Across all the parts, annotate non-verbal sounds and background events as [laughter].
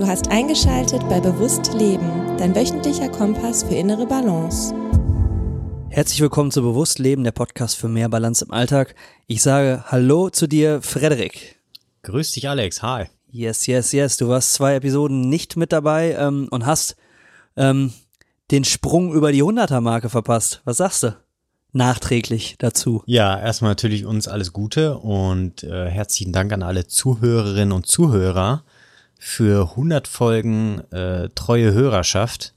Du hast eingeschaltet bei Bewusst Leben, dein wöchentlicher Kompass für innere Balance. Herzlich willkommen zu Bewusst Leben, der Podcast für mehr Balance im Alltag. Ich sage Hallo zu dir, Frederik. Grüß dich, Alex. Hi. Yes, yes, yes. Du warst zwei Episoden nicht mit dabei ähm, und hast ähm, den Sprung über die 100er-Marke verpasst. Was sagst du? Nachträglich dazu. Ja, erstmal natürlich uns alles Gute und äh, herzlichen Dank an alle Zuhörerinnen und Zuhörer für 100 Folgen äh, treue Hörerschaft.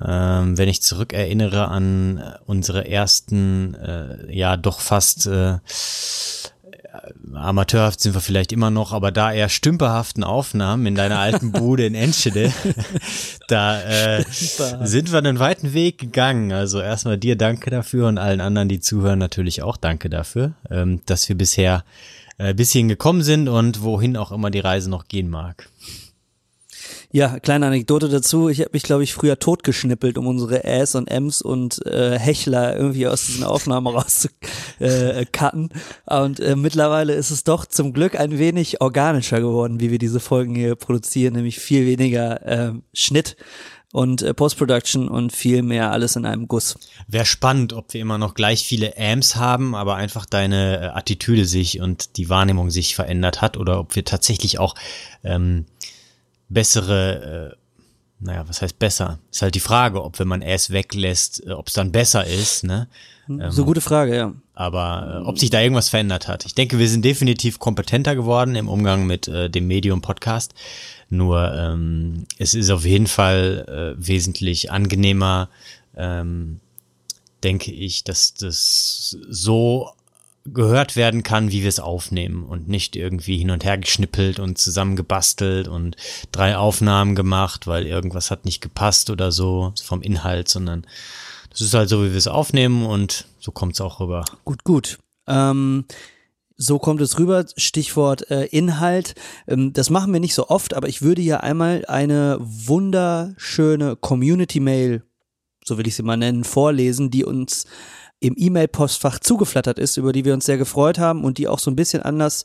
Ähm, wenn ich zurückerinnere an unsere ersten, äh, ja doch fast äh, amateurhaft sind wir vielleicht immer noch, aber da eher stümperhaften Aufnahmen in deiner alten [laughs] Bude in Enschede, da äh, sind wir einen weiten Weg gegangen. Also erstmal dir danke dafür und allen anderen, die zuhören, natürlich auch danke dafür, ähm, dass wir bisher äh, bis hierhin gekommen sind und wohin auch immer die Reise noch gehen mag. Ja, kleine Anekdote dazu. Ich habe mich, glaube ich, früher totgeschnippelt, um unsere Äs und Ms und äh, Hechler irgendwie aus diesen Aufnahmen rauszucutten. Äh, und äh, mittlerweile ist es doch zum Glück ein wenig organischer geworden, wie wir diese Folgen hier produzieren, nämlich viel weniger äh, Schnitt und äh, Post-Production und viel mehr alles in einem Guss. Wäre spannend, ob wir immer noch gleich viele Amps haben, aber einfach deine äh, Attitüde sich und die Wahrnehmung sich verändert hat oder ob wir tatsächlich auch ähm, bessere, äh, naja, was heißt besser? Ist halt die Frage, ob wenn man es weglässt, äh, ob es dann besser ist, ne? Ähm, so gute Frage, ja. Aber äh, ob sich da irgendwas verändert hat. Ich denke, wir sind definitiv kompetenter geworden im Umgang mit äh, dem Medium Podcast. Nur ähm, es ist auf jeden Fall äh, wesentlich angenehmer, ähm, denke ich, dass das so gehört werden kann, wie wir es aufnehmen und nicht irgendwie hin und her geschnippelt und zusammengebastelt und drei Aufnahmen gemacht, weil irgendwas hat nicht gepasst oder so vom Inhalt, sondern das ist halt so, wie wir es aufnehmen und so kommt es auch rüber. Gut, gut. Ähm, so kommt es rüber. Stichwort äh, Inhalt. Ähm, das machen wir nicht so oft, aber ich würde hier einmal eine wunderschöne Community-Mail, so will ich sie mal nennen, vorlesen, die uns im E-Mail-Postfach zugeflattert ist, über die wir uns sehr gefreut haben und die auch so ein bisschen anders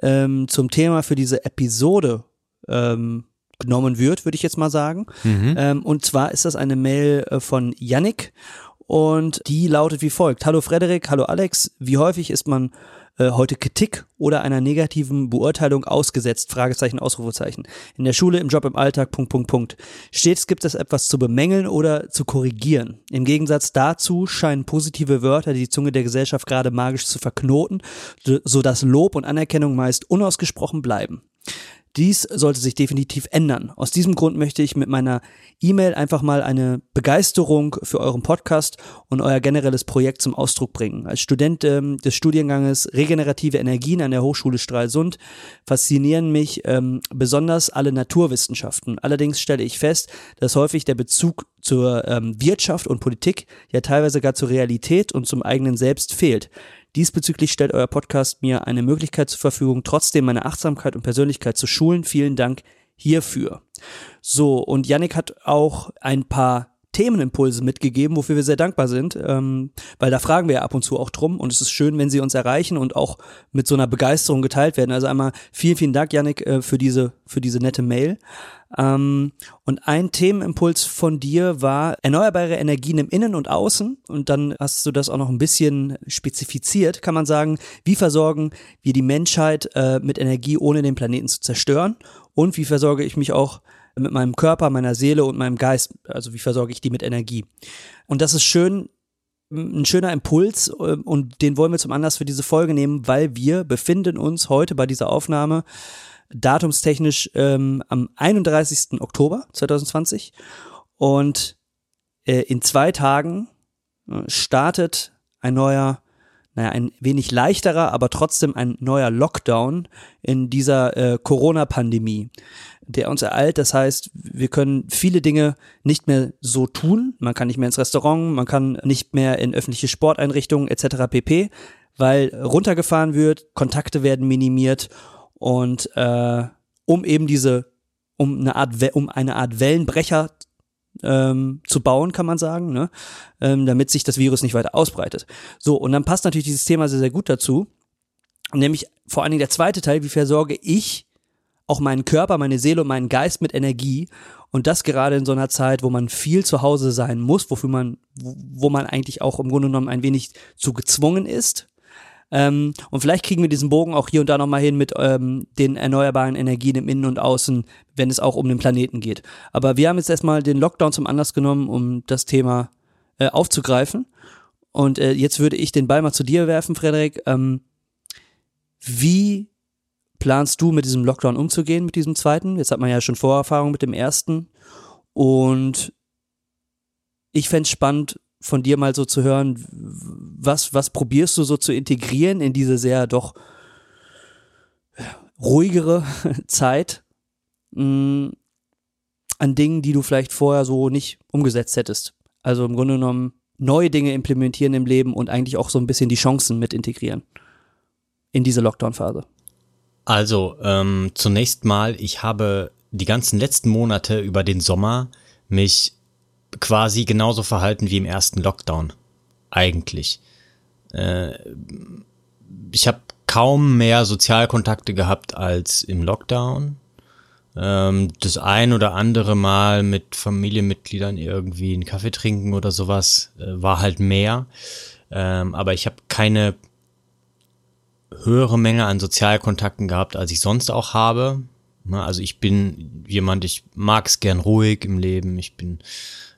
ähm, zum Thema für diese Episode ähm, genommen wird, würde ich jetzt mal sagen. Mhm. Ähm, und zwar ist das eine Mail äh, von Yannick und die lautet wie folgt. Hallo Frederik, hallo Alex, wie häufig ist man äh, heute Kritik oder einer negativen Beurteilung ausgesetzt? Fragezeichen, Ausrufezeichen. In der Schule, im Job, im Alltag, Punkt, Punkt, Punkt. Stets gibt es etwas zu bemängeln oder zu korrigieren. Im Gegensatz dazu scheinen positive Wörter die Zunge der Gesellschaft gerade magisch zu verknoten, so dass Lob und Anerkennung meist unausgesprochen bleiben. Dies sollte sich definitiv ändern. Aus diesem Grund möchte ich mit meiner E-Mail einfach mal eine Begeisterung für euren Podcast und euer generelles Projekt zum Ausdruck bringen. Als Student ähm, des Studienganges Regenerative Energien an der Hochschule Stralsund faszinieren mich ähm, besonders alle Naturwissenschaften. Allerdings stelle ich fest, dass häufig der Bezug zur ähm, Wirtschaft und Politik ja teilweise gar zur Realität und zum eigenen Selbst fehlt. Diesbezüglich stellt euer Podcast mir eine Möglichkeit zur Verfügung, trotzdem meine Achtsamkeit und Persönlichkeit zu schulen. Vielen Dank hierfür. So, und Yannick hat auch ein paar Themenimpulse mitgegeben, wofür wir sehr dankbar sind, ähm, weil da fragen wir ja ab und zu auch drum und es ist schön, wenn sie uns erreichen und auch mit so einer Begeisterung geteilt werden. Also einmal vielen, vielen Dank, Yannick, äh, für diese, für diese nette Mail. Ähm, und ein Themenimpuls von dir war erneuerbare Energien im Innen und Außen. Und dann hast du das auch noch ein bisschen spezifiziert, kann man sagen, wie versorgen wir die Menschheit äh, mit Energie, ohne den Planeten zu zerstören? Und wie versorge ich mich auch mit meinem Körper, meiner Seele und meinem Geist? Also wie versorge ich die mit Energie? Und das ist schön, ein schöner Impuls äh, und den wollen wir zum Anlass für diese Folge nehmen, weil wir befinden uns heute bei dieser Aufnahme datumstechnisch ähm, am 31. Oktober 2020 und äh, in zwei Tagen äh, startet ein neuer, naja, ein wenig leichterer, aber trotzdem ein neuer Lockdown in dieser äh, Corona-Pandemie, der uns ereilt. Das heißt, wir können viele Dinge nicht mehr so tun. Man kann nicht mehr ins Restaurant, man kann nicht mehr in öffentliche Sporteinrichtungen etc. pp, weil runtergefahren wird, Kontakte werden minimiert und äh, um eben diese, um eine Art, um eine Art Wellenbrecher ähm, zu bauen, kann man sagen, ne? ähm, damit sich das Virus nicht weiter ausbreitet. So, und dann passt natürlich dieses Thema sehr, sehr gut dazu. Nämlich vor allen Dingen der zweite Teil, wie versorge ich auch meinen Körper, meine Seele und meinen Geist mit Energie. Und das gerade in so einer Zeit, wo man viel zu Hause sein muss, wofür man, wo man eigentlich auch im Grunde genommen ein wenig zu gezwungen ist. Ähm, und vielleicht kriegen wir diesen Bogen auch hier und da nochmal hin mit ähm, den erneuerbaren Energien im Innen und Außen, wenn es auch um den Planeten geht. Aber wir haben jetzt erstmal den Lockdown zum Anlass genommen, um das Thema äh, aufzugreifen. Und äh, jetzt würde ich den Ball mal zu dir werfen, Frederik. Ähm, wie planst du mit diesem Lockdown umzugehen, mit diesem zweiten? Jetzt hat man ja schon Vorerfahrung mit dem ersten. Und ich fände es spannend, von dir mal so zu hören, was, was probierst du so zu integrieren in diese sehr doch ruhigere [laughs] Zeit mh, mm, an Dingen, die du vielleicht vorher so nicht umgesetzt hättest. Also im Grunde genommen neue Dinge implementieren im Leben und eigentlich auch so ein bisschen die Chancen mit integrieren in diese Lockdown-Phase. Also, ähm, zunächst mal, ich habe die ganzen letzten Monate über den Sommer mich quasi genauso verhalten wie im ersten Lockdown. Eigentlich. Äh, ich habe kaum mehr Sozialkontakte gehabt als im Lockdown. Ähm, das ein oder andere Mal mit Familienmitgliedern irgendwie einen Kaffee trinken oder sowas äh, war halt mehr. Ähm, aber ich habe keine höhere Menge an Sozialkontakten gehabt, als ich sonst auch habe. Also ich bin jemand, ich mag es gern ruhig im Leben. Ich bin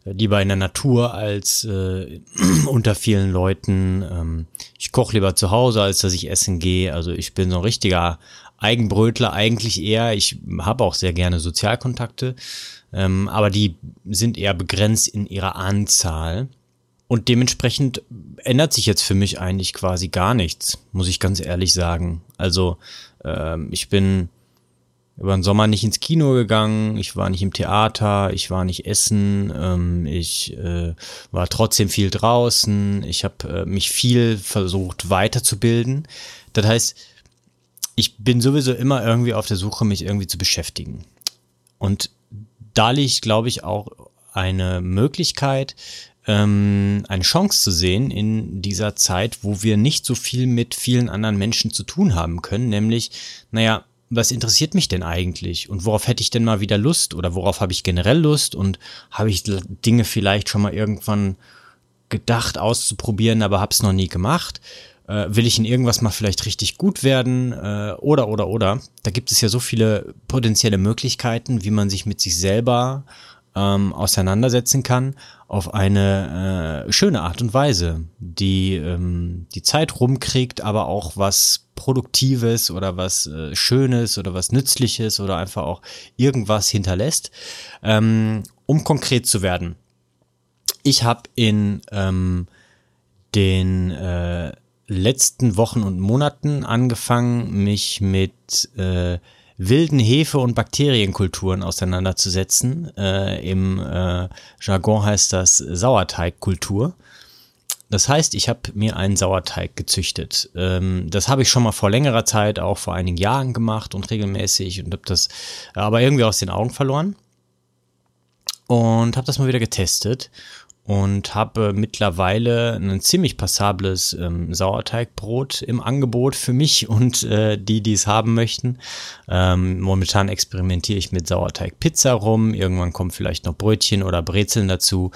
lieber in der Natur als äh, [clears throat] unter vielen Leuten. Ähm, ich koche lieber zu Hause, als dass ich essen gehe. Also ich bin so ein richtiger Eigenbrötler eigentlich eher. Ich habe auch sehr gerne Sozialkontakte, ähm, aber die sind eher begrenzt in ihrer Anzahl. Und dementsprechend ändert sich jetzt für mich eigentlich quasi gar nichts, muss ich ganz ehrlich sagen. Also ähm, ich bin über den Sommer nicht ins Kino gegangen, ich war nicht im Theater, ich war nicht essen, ähm, ich äh, war trotzdem viel draußen, ich habe äh, mich viel versucht weiterzubilden. Das heißt, ich bin sowieso immer irgendwie auf der Suche, mich irgendwie zu beschäftigen. Und da liegt, glaube ich, auch eine Möglichkeit, ähm, eine Chance zu sehen in dieser Zeit, wo wir nicht so viel mit vielen anderen Menschen zu tun haben können, nämlich, naja, was interessiert mich denn eigentlich und worauf hätte ich denn mal wieder Lust oder worauf habe ich generell Lust und habe ich Dinge vielleicht schon mal irgendwann gedacht auszuprobieren, aber habe es noch nie gemacht. Äh, will ich in irgendwas mal vielleicht richtig gut werden äh, oder oder oder. Da gibt es ja so viele potenzielle Möglichkeiten, wie man sich mit sich selber ähm, auseinandersetzen kann auf eine äh, schöne Art und Weise, die ähm, die Zeit rumkriegt, aber auch was Produktives oder was äh, Schönes oder was Nützliches oder einfach auch irgendwas hinterlässt. Ähm, um konkret zu werden, ich habe in ähm, den äh, letzten Wochen und Monaten angefangen, mich mit äh, wilden Hefe- und Bakterienkulturen auseinanderzusetzen. Äh, Im äh, Jargon heißt das Sauerteigkultur. Das heißt, ich habe mir einen Sauerteig gezüchtet. Ähm, das habe ich schon mal vor längerer Zeit, auch vor einigen Jahren gemacht und regelmäßig und habe das aber irgendwie aus den Augen verloren. Und habe das mal wieder getestet und habe mittlerweile ein ziemlich passables ähm, Sauerteigbrot im Angebot für mich [laughs] und äh, die, die es haben möchten. Ähm, momentan experimentiere ich mit Sauerteigpizza rum. Irgendwann kommen vielleicht noch Brötchen oder Brezeln dazu.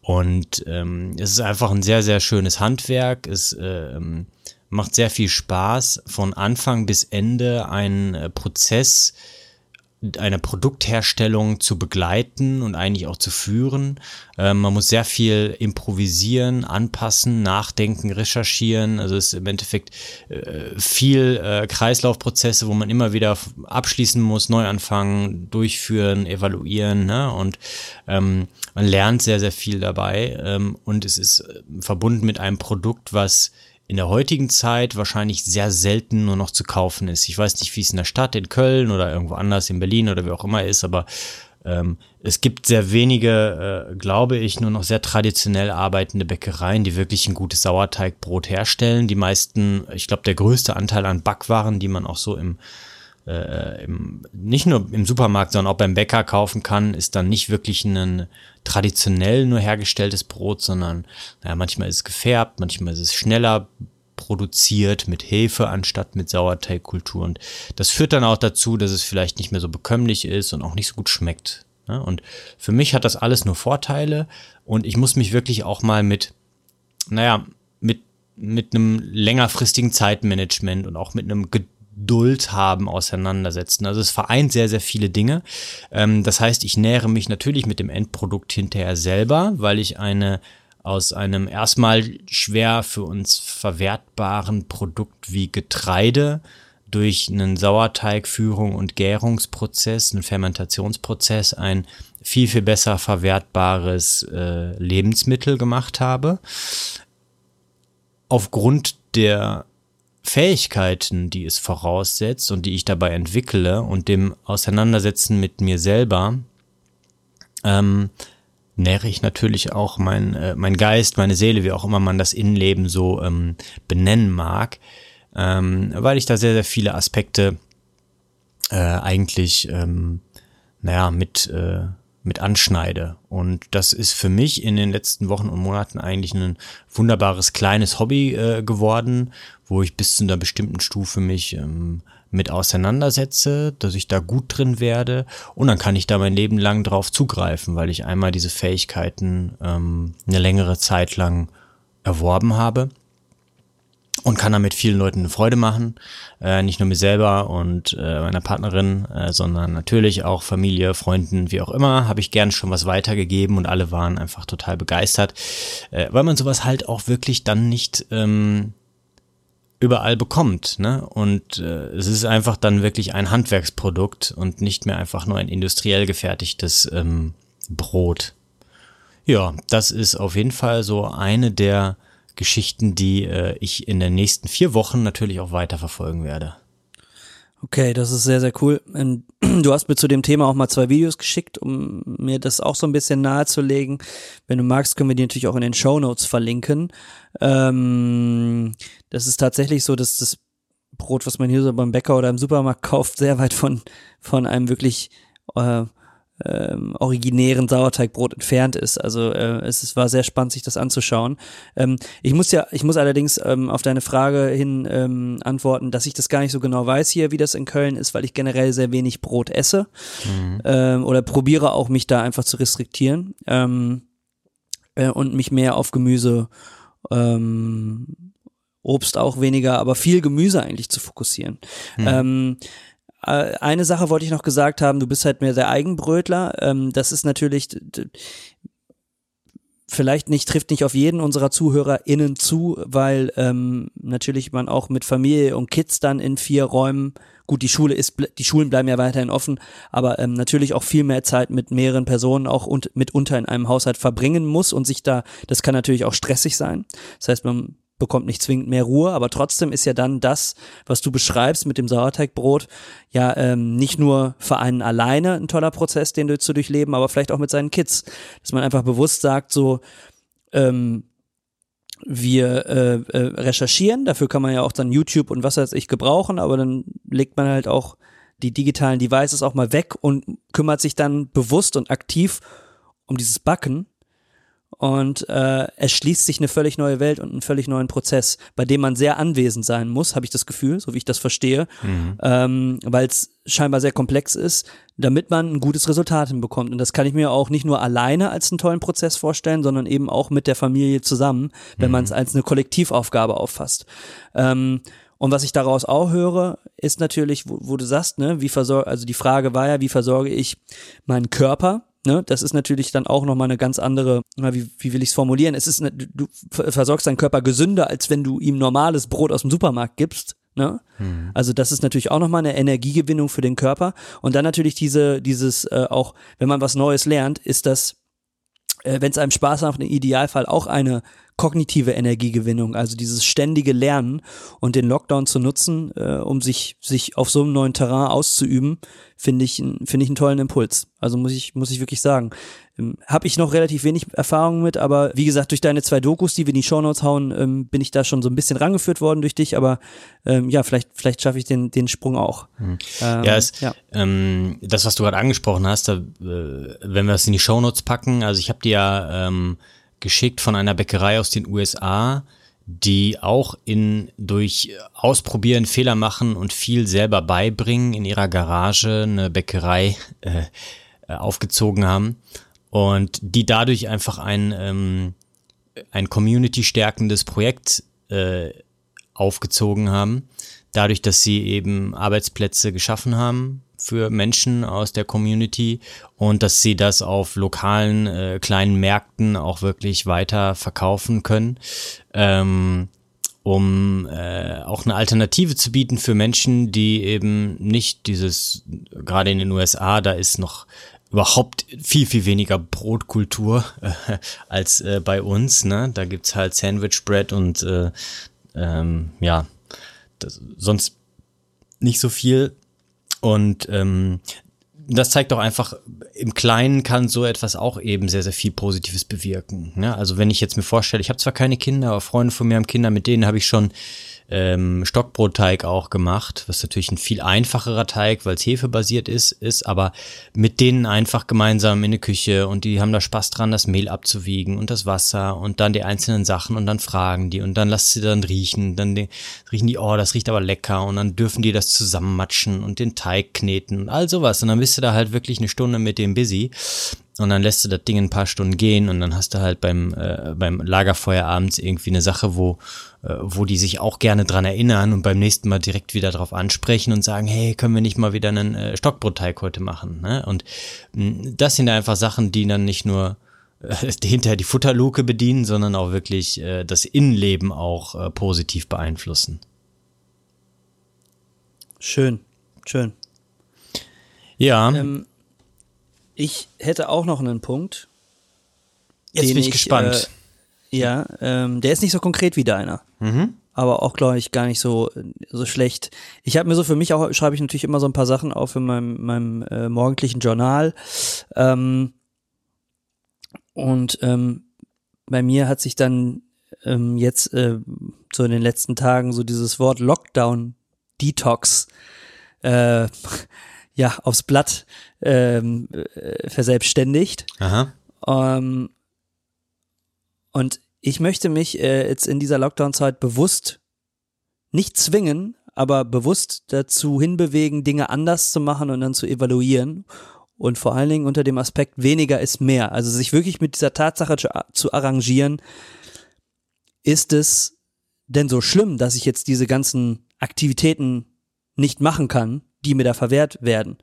Und ähm, es ist einfach ein sehr, sehr schönes Handwerk. Es ähm, macht sehr viel Spaß, von Anfang bis Ende einen äh, Prozess eine Produktherstellung zu begleiten und eigentlich auch zu führen. Ähm, man muss sehr viel improvisieren, anpassen, nachdenken, recherchieren. Also es ist im Endeffekt äh, viel äh, Kreislaufprozesse, wo man immer wieder abschließen muss, neu anfangen, durchführen, evaluieren. Ne? Und ähm, man lernt sehr, sehr viel dabei. Ähm, und es ist äh, verbunden mit einem Produkt, was in der heutigen Zeit wahrscheinlich sehr selten nur noch zu kaufen ist. Ich weiß nicht, wie es in der Stadt, in Köln oder irgendwo anders, in Berlin oder wie auch immer ist, aber ähm, es gibt sehr wenige, äh, glaube ich, nur noch sehr traditionell arbeitende Bäckereien, die wirklich ein gutes Sauerteigbrot herstellen. Die meisten, ich glaube, der größte Anteil an Backwaren, die man auch so im äh, im, nicht nur im Supermarkt, sondern auch beim Bäcker kaufen kann, ist dann nicht wirklich ein traditionell nur hergestelltes Brot, sondern naja, manchmal ist es gefärbt, manchmal ist es schneller produziert mit Hefe anstatt mit Sauerteigkultur. Und das führt dann auch dazu, dass es vielleicht nicht mehr so bekömmlich ist und auch nicht so gut schmeckt. Ne? Und für mich hat das alles nur Vorteile und ich muss mich wirklich auch mal mit, naja, mit, mit einem längerfristigen Zeitmanagement und auch mit einem Geduld haben auseinandersetzen. Also es vereint sehr, sehr viele Dinge. Ähm, das heißt, ich nähere mich natürlich mit dem Endprodukt hinterher selber, weil ich eine aus einem erstmal schwer für uns verwertbaren Produkt wie Getreide durch einen Sauerteigführung und Gärungsprozess, einen Fermentationsprozess ein viel, viel besser verwertbares äh, Lebensmittel gemacht habe. Aufgrund der Fähigkeiten, die es voraussetzt und die ich dabei entwickle und dem Auseinandersetzen mit mir selber, ähm, nähere ich natürlich auch mein, äh, mein Geist, meine Seele, wie auch immer man das Innenleben so ähm, benennen mag, ähm, weil ich da sehr, sehr viele Aspekte äh, eigentlich, ähm, naja, mit, äh, mit anschneide. Und das ist für mich in den letzten Wochen und Monaten eigentlich ein wunderbares kleines Hobby äh, geworden, wo ich bis zu einer bestimmten Stufe mich ähm, mit auseinandersetze, dass ich da gut drin werde und dann kann ich da mein Leben lang drauf zugreifen, weil ich einmal diese Fähigkeiten ähm, eine längere Zeit lang erworben habe und kann damit vielen Leuten eine Freude machen, äh, nicht nur mir selber und äh, meiner Partnerin, äh, sondern natürlich auch Familie, Freunden, wie auch immer, habe ich gern schon was weitergegeben und alle waren einfach total begeistert, äh, weil man sowas halt auch wirklich dann nicht ähm, überall bekommt. Ne? Und äh, es ist einfach dann wirklich ein Handwerksprodukt und nicht mehr einfach nur ein industriell gefertigtes ähm, Brot. Ja, das ist auf jeden Fall so eine der Geschichten, die äh, ich in den nächsten vier Wochen natürlich auch weiter verfolgen werde. Okay, das ist sehr, sehr cool. [clears throat] Du hast mir zu dem Thema auch mal zwei Videos geschickt, um mir das auch so ein bisschen nahezulegen. Wenn du magst, können wir die natürlich auch in den Show Notes verlinken. Ähm, das ist tatsächlich so, dass das Brot, was man hier so beim Bäcker oder im Supermarkt [laughs] kauft, sehr weit von, von einem wirklich äh, ähm, originären Sauerteigbrot entfernt ist. Also äh, es, es war sehr spannend, sich das anzuschauen. Ähm, ich muss ja, ich muss allerdings ähm, auf deine Frage hin ähm, antworten, dass ich das gar nicht so genau weiß hier, wie das in Köln ist, weil ich generell sehr wenig Brot esse mhm. ähm, oder probiere auch mich da einfach zu restriktieren ähm, äh, und mich mehr auf Gemüse ähm, Obst auch weniger, aber viel Gemüse eigentlich zu fokussieren. Mhm. Ähm, äh, eine Sache wollte ich noch gesagt haben, du bist halt mehr der Eigenbrötler. Ähm, das ist natürlich vielleicht nicht, trifft nicht auf jeden unserer ZuhörerInnen zu, weil ähm, natürlich man auch mit Familie und Kids dann in vier Räumen, gut, die Schule ist, die Schulen bleiben ja weiterhin offen, aber ähm, natürlich auch viel mehr Zeit mit mehreren Personen auch und mitunter in einem Haushalt verbringen muss und sich da, das kann natürlich auch stressig sein. Das heißt, man bekommt nicht zwingend mehr Ruhe, aber trotzdem ist ja dann das, was du beschreibst mit dem Sauerteigbrot, ja ähm, nicht nur für einen alleine ein toller Prozess, den du zu durchleben, aber vielleicht auch mit seinen Kids, dass man einfach bewusst sagt, so ähm, wir äh, äh, recherchieren, dafür kann man ja auch dann YouTube und was weiß ich gebrauchen, aber dann legt man halt auch die digitalen Devices auch mal weg und kümmert sich dann bewusst und aktiv um dieses Backen und äh, es schließt sich eine völlig neue Welt und einen völlig neuen Prozess, bei dem man sehr anwesend sein muss, habe ich das Gefühl, so wie ich das verstehe, mhm. ähm, weil es scheinbar sehr komplex ist, damit man ein gutes Resultat hinbekommt. Und das kann ich mir auch nicht nur alleine als einen tollen Prozess vorstellen, sondern eben auch mit der Familie zusammen, wenn mhm. man es als eine Kollektivaufgabe auffasst. Ähm, und was ich daraus auch höre, ist natürlich, wo, wo du sagst, ne, wie versorge, also die Frage war ja, wie versorge ich meinen Körper? Ne, das ist natürlich dann auch nochmal eine ganz andere, wie, wie will ich es formulieren? Es ist, eine, du versorgst deinen Körper gesünder, als wenn du ihm normales Brot aus dem Supermarkt gibst. Ne? Mhm. Also das ist natürlich auch nochmal eine Energiegewinnung für den Körper. Und dann natürlich diese, dieses äh, auch, wenn man was Neues lernt, ist das, äh, wenn es einem Spaß macht, im Idealfall auch eine kognitive Energiegewinnung, also dieses ständige Lernen und den Lockdown zu nutzen, äh, um sich, sich auf so einem neuen Terrain auszuüben, finde ich, finde ich einen tollen Impuls. Also muss ich, muss ich wirklich sagen. Ähm, Habe ich noch relativ wenig Erfahrung mit, aber wie gesagt, durch deine zwei Dokus, die wir in die Shownotes hauen, ähm, bin ich da schon so ein bisschen rangeführt worden durch dich, aber ähm, ja, vielleicht, vielleicht schaffe ich den, den Sprung auch. Mhm. ja, es, ja. Ähm, das, was du gerade angesprochen hast, da, äh, wenn wir es in die Shownotes packen, also ich habe dir ja ähm, geschickt von einer Bäckerei aus den USA, die auch in durch Ausprobieren, Fehler machen und viel selber beibringen in ihrer Garage eine Bäckerei äh, äh aufgezogen haben und die dadurch einfach ein ähm, ein Community stärkendes Projekt äh, aufgezogen haben, dadurch, dass sie eben Arbeitsplätze geschaffen haben für Menschen aus der Community und dass sie das auf lokalen äh, kleinen Märkten auch wirklich weiter verkaufen können, ähm, um äh, auch eine Alternative zu bieten für Menschen, die eben nicht dieses, gerade in den USA, da ist noch überhaupt viel, viel weniger Brotkultur äh, als äh, bei uns. Ne? Da gibt's halt Sandwich Bread und äh, ähm, ja, das, sonst nicht so viel. Und ähm, das zeigt doch einfach, im Kleinen kann so etwas auch eben sehr, sehr viel Positives bewirken. Ne? Also wenn ich jetzt mir vorstelle, ich habe zwar keine Kinder, aber Freunde von mir haben Kinder, mit denen habe ich schon ähm, Stockbrotteig auch gemacht, was natürlich ein viel einfacherer Teig, weil es hefebasiert ist, ist, aber mit denen einfach gemeinsam in der Küche und die haben da Spaß dran, das Mehl abzuwiegen und das Wasser und dann die einzelnen Sachen und dann fragen die und dann lasst sie dann riechen, dann die, riechen die, oh, das riecht aber lecker und dann dürfen die das zusammenmatschen und den Teig kneten und all sowas. Und dann bist du da halt wirklich eine Stunde mit dem busy und dann lässt du das Ding ein paar Stunden gehen und dann hast du halt beim, äh, beim Lagerfeuer abends irgendwie eine Sache, wo, äh, wo die sich auch gerne dran erinnern und beim nächsten Mal direkt wieder drauf ansprechen und sagen, hey, können wir nicht mal wieder einen äh, Stockbrotteig heute machen? Ne? Und mh, mm, das sind einfach Sachen, die dann nicht nur äh, [laughs] hinterher die Futterluke bedienen, sondern auch wirklich äh, das Innenleben auch äh, positiv beeinflussen. Schön, schön. Ja. Ähm, ich hätte auch noch einen Punkt. Jetzt bin ich, ich gespannt. Äh, ja, ähm, der ist nicht so konkret wie deiner. Mhm. Aber auch, glaube ich, gar nicht so, so schlecht. Ich habe mir so für mich auch, schreibe ich natürlich immer so ein paar Sachen auf in meinem, meinem äh, morgendlichen Journal. Ähm, und ähm, bei mir hat sich dann ähm, jetzt äh, so in den letzten Tagen so dieses Wort Lockdown Detox äh, ja aufs Blatt ähm, äh, verselbstständigt. Aha. Ähm, und ich möchte mich äh, jetzt in dieser Lockdown-Zeit bewusst nicht zwingen, aber bewusst dazu hinbewegen, Dinge anders zu machen und dann zu evaluieren. Und vor allen Dingen unter dem Aspekt weniger ist mehr. Also sich wirklich mit dieser Tatsache zu, zu arrangieren, ist es denn so schlimm, dass ich jetzt diese ganzen Aktivitäten nicht machen kann, die mir da verwehrt werden?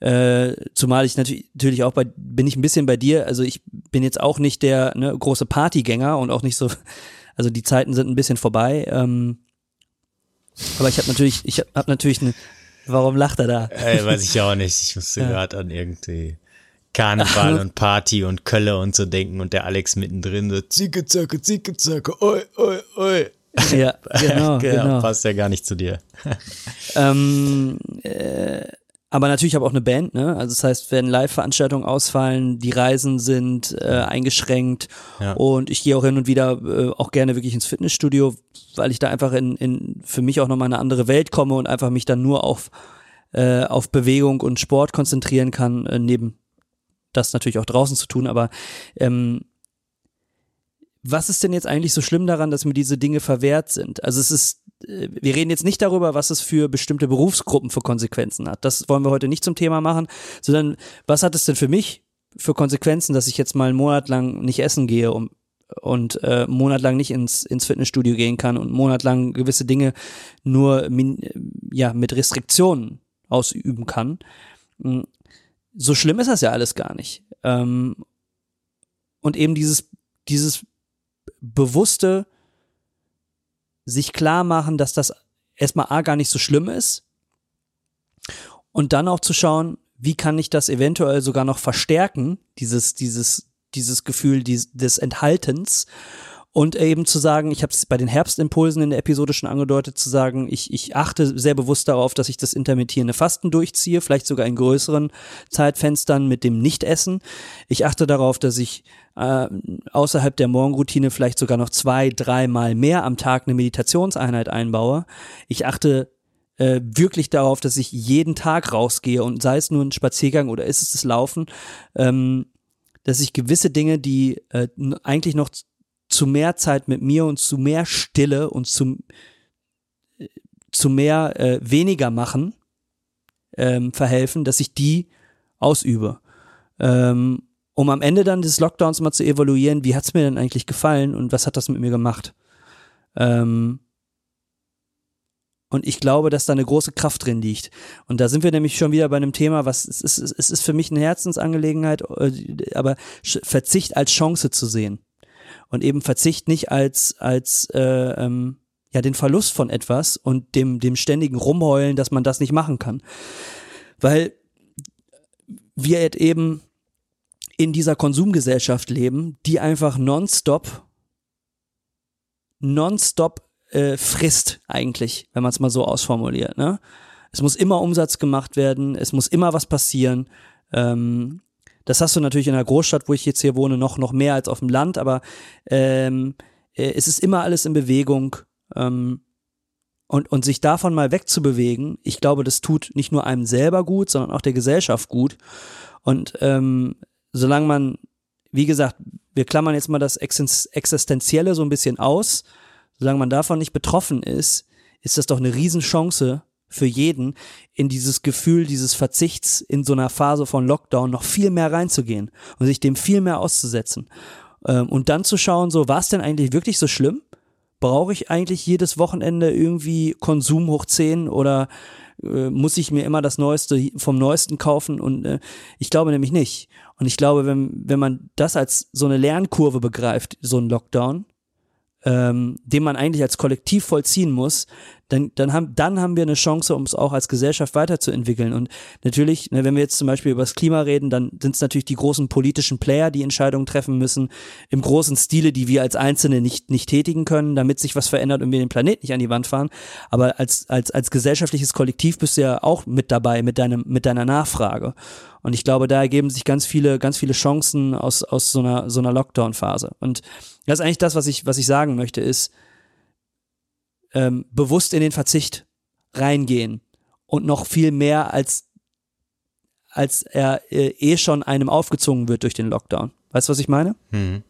Äh, zumal ich natürlich, natürlich auch bei, bin ich ein bisschen bei dir, also ich bin jetzt auch nicht der ne, große Partygänger und auch nicht so, [laughs] also die Zeiten sind ein bisschen vorbei. Ähm, aber ich habe natürlich, ich habe hab natürlich eine, warum lacht er da? Ey, weiß ich auch nicht, ich musste [laughs] ja. gerade an irgendwie Karneval [laughs] und Party und Kölle und so denken und der Alex mittendrin so zicke zacke zicke zacke oi oi oi. Ja, [laughs] genau, genau. Passt ja gar nicht zu dir. [laughs] ähm, äh, aber natürlich habe auch eine Band, ne? Also das heißt, wenn Live-Veranstaltungen ausfallen, die Reisen sind äh, eingeschränkt ja. und ich gehe auch hin und wieder äh, auch gerne wirklich ins Fitnessstudio, weil ich da einfach in, in für mich auch nochmal eine andere Welt komme und einfach mich dann nur auf, äh, auf Bewegung und Sport konzentrieren kann, äh, neben das natürlich auch draußen zu tun, aber ähm, was ist denn jetzt eigentlich so schlimm daran, dass mir diese Dinge verwehrt sind? Also es ist äh, wir reden jetzt nicht darüber, was es für bestimmte Berufsgruppen für Konsequenzen hat. Das wollen wir heute nicht zum Thema machen, sondern was hat es denn für mich für Konsequenzen, dass ich jetzt mal einen Monat lang nicht essen gehe um, und äh, einen Monat lang nicht ins, ins Fitnessstudio gehen kann und einen Monat lang gewisse Dinge nur min, ja, mit Restriktionen ausüben kann. Hm, so schlimm ist das ja alles gar nicht. Ähm, und eben dieses, dieses bewusste sich klar machen, dass das erstmal A gar nicht so schlimm ist. Und dann auch zu schauen, wie kann ich das eventuell sogar noch verstärken, dieses, dieses, dieses Gefühl des, des Enthaltens und eben zu sagen, ich habe es bei den Herbstimpulsen in der Episode schon angedeutet, zu sagen, ich, ich achte sehr bewusst darauf, dass ich das intermittierende Fasten durchziehe, vielleicht sogar in größeren Zeitfenstern mit dem Nichtessen. Ich achte darauf, dass ich äh, außerhalb der Morgenroutine vielleicht sogar noch zwei, dreimal mehr am Tag eine Meditationseinheit einbaue. Ich achte äh, wirklich darauf, dass ich jeden Tag rausgehe und sei es nur ein Spaziergang oder ist es das Laufen, ähm, dass ich gewisse Dinge, die äh, eigentlich noch zu mehr Zeit mit mir und zu mehr Stille und zu, zu mehr äh, weniger machen ähm, verhelfen, dass ich die ausübe. Ähm, um am Ende dann des Lockdowns mal zu evaluieren, wie hat's mir denn eigentlich gefallen und was hat das mit mir gemacht. Ähm, und ich glaube, dass da eine große Kraft drin liegt. Und da sind wir nämlich schon wieder bei einem Thema, was es ist, es ist für mich eine Herzensangelegenheit, äh, aber Verzicht als Chance zu sehen. Und eben Verzicht nicht als, als äh, ähm, ja, den Verlust von etwas und dem, dem ständigen Rumheulen, dass man das nicht machen kann. Weil wir eben in dieser Konsumgesellschaft leben, die einfach nonstop, nonstop äh, frisst eigentlich, wenn man es mal so ausformuliert. Ne? Es muss immer Umsatz gemacht werden, es muss immer was passieren. Ähm, das hast du natürlich in der Großstadt, wo ich jetzt hier wohne, noch, noch mehr als auf dem Land, aber ähm, äh, es ist immer alles in Bewegung. Ähm, und, und sich davon mal wegzubewegen, ich glaube, das tut nicht nur einem selber gut, sondern auch der Gesellschaft gut. Und ähm, solange man, wie gesagt, wir klammern jetzt mal das Existenzielle so ein bisschen aus, solange man davon nicht betroffen ist, ist das doch eine Riesenchance für jeden, in dieses Gefühl dieses Verzichts in so einer Phase von Lockdown noch viel mehr reinzugehen und sich dem viel mehr auszusetzen. Ähm, und dann zu schauen, so, war es denn eigentlich wirklich so schlimm? Brauche ich eigentlich jedes Wochenende irgendwie Konsum hoch 10 oder äh, muss ich mir immer das Neueste vom Neuesten kaufen? Und äh, ich glaube nämlich nicht. Und ich glaube, wenn, wenn man das als so eine Lernkurve begreift, so ein Lockdown, ähm, den man eigentlich als Kollektiv vollziehen muss, dann, dann, haben, dann haben wir eine Chance, um es auch als Gesellschaft weiterzuentwickeln. Und natürlich, ne, wenn wir jetzt zum Beispiel über das Klima reden, dann sind es natürlich die großen politischen Player, die Entscheidungen treffen müssen, im großen Stile, die wir als Einzelne nicht, nicht tätigen können, damit sich was verändert und wir den Planet nicht an die Wand fahren. Aber als, als, als gesellschaftliches Kollektiv bist du ja auch mit dabei, mit, deinem, mit deiner Nachfrage. Und ich glaube, da ergeben sich ganz viele, ganz viele Chancen aus, aus so einer, so einer Lockdown-Phase. Und das ist eigentlich das, was ich, was ich sagen möchte, ist, ähm, bewusst in den Verzicht reingehen und noch viel mehr als als er äh, eh schon einem aufgezwungen wird durch den Lockdown. Weißt du, was ich meine? Hm.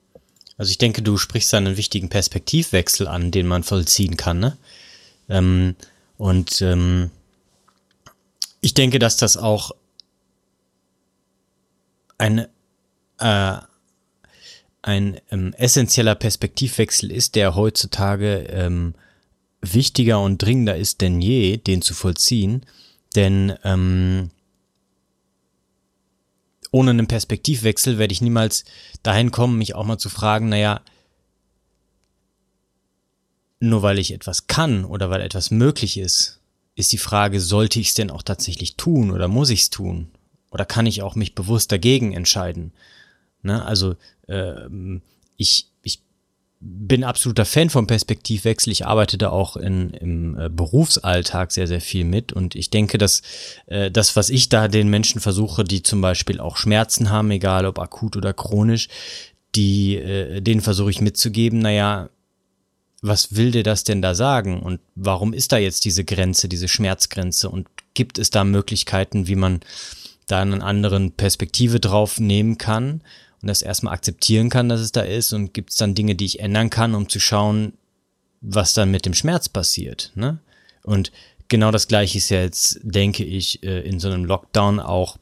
Also ich denke, du sprichst einen wichtigen Perspektivwechsel an, den man vollziehen kann. Ne? Ähm, und ähm, ich denke, dass das auch ein, äh, ein ähm, essentieller Perspektivwechsel ist, der heutzutage ähm, wichtiger und dringender ist denn je, den zu vollziehen, denn ähm, ohne einen Perspektivwechsel werde ich niemals dahin kommen, mich auch mal zu fragen, naja, nur weil ich etwas kann oder weil etwas möglich ist, ist die Frage, sollte ich es denn auch tatsächlich tun oder muss ich es tun? Oder kann ich auch mich bewusst dagegen entscheiden? Ne? Also äh, ich, ich bin absoluter Fan vom Perspektivwechsel. Ich arbeite da auch in, im äh, Berufsalltag sehr, sehr viel mit. Und ich denke, dass äh, das, was ich da den Menschen versuche, die zum Beispiel auch Schmerzen haben, egal ob akut oder chronisch, die, äh, denen versuche ich mitzugeben, naja, was will dir das denn da sagen? Und warum ist da jetzt diese Grenze, diese Schmerzgrenze? Und gibt es da Möglichkeiten, wie man da einen anderen Perspektive drauf nehmen kann? Und das erstmal akzeptieren kann, dass es da ist und gibt es dann Dinge, die ich ändern kann, um zu schauen, was dann mit dem Schmerz passiert. Ne? Und genau das gleiche ist ja jetzt, denke ich, äh, in so einem Lockdown auch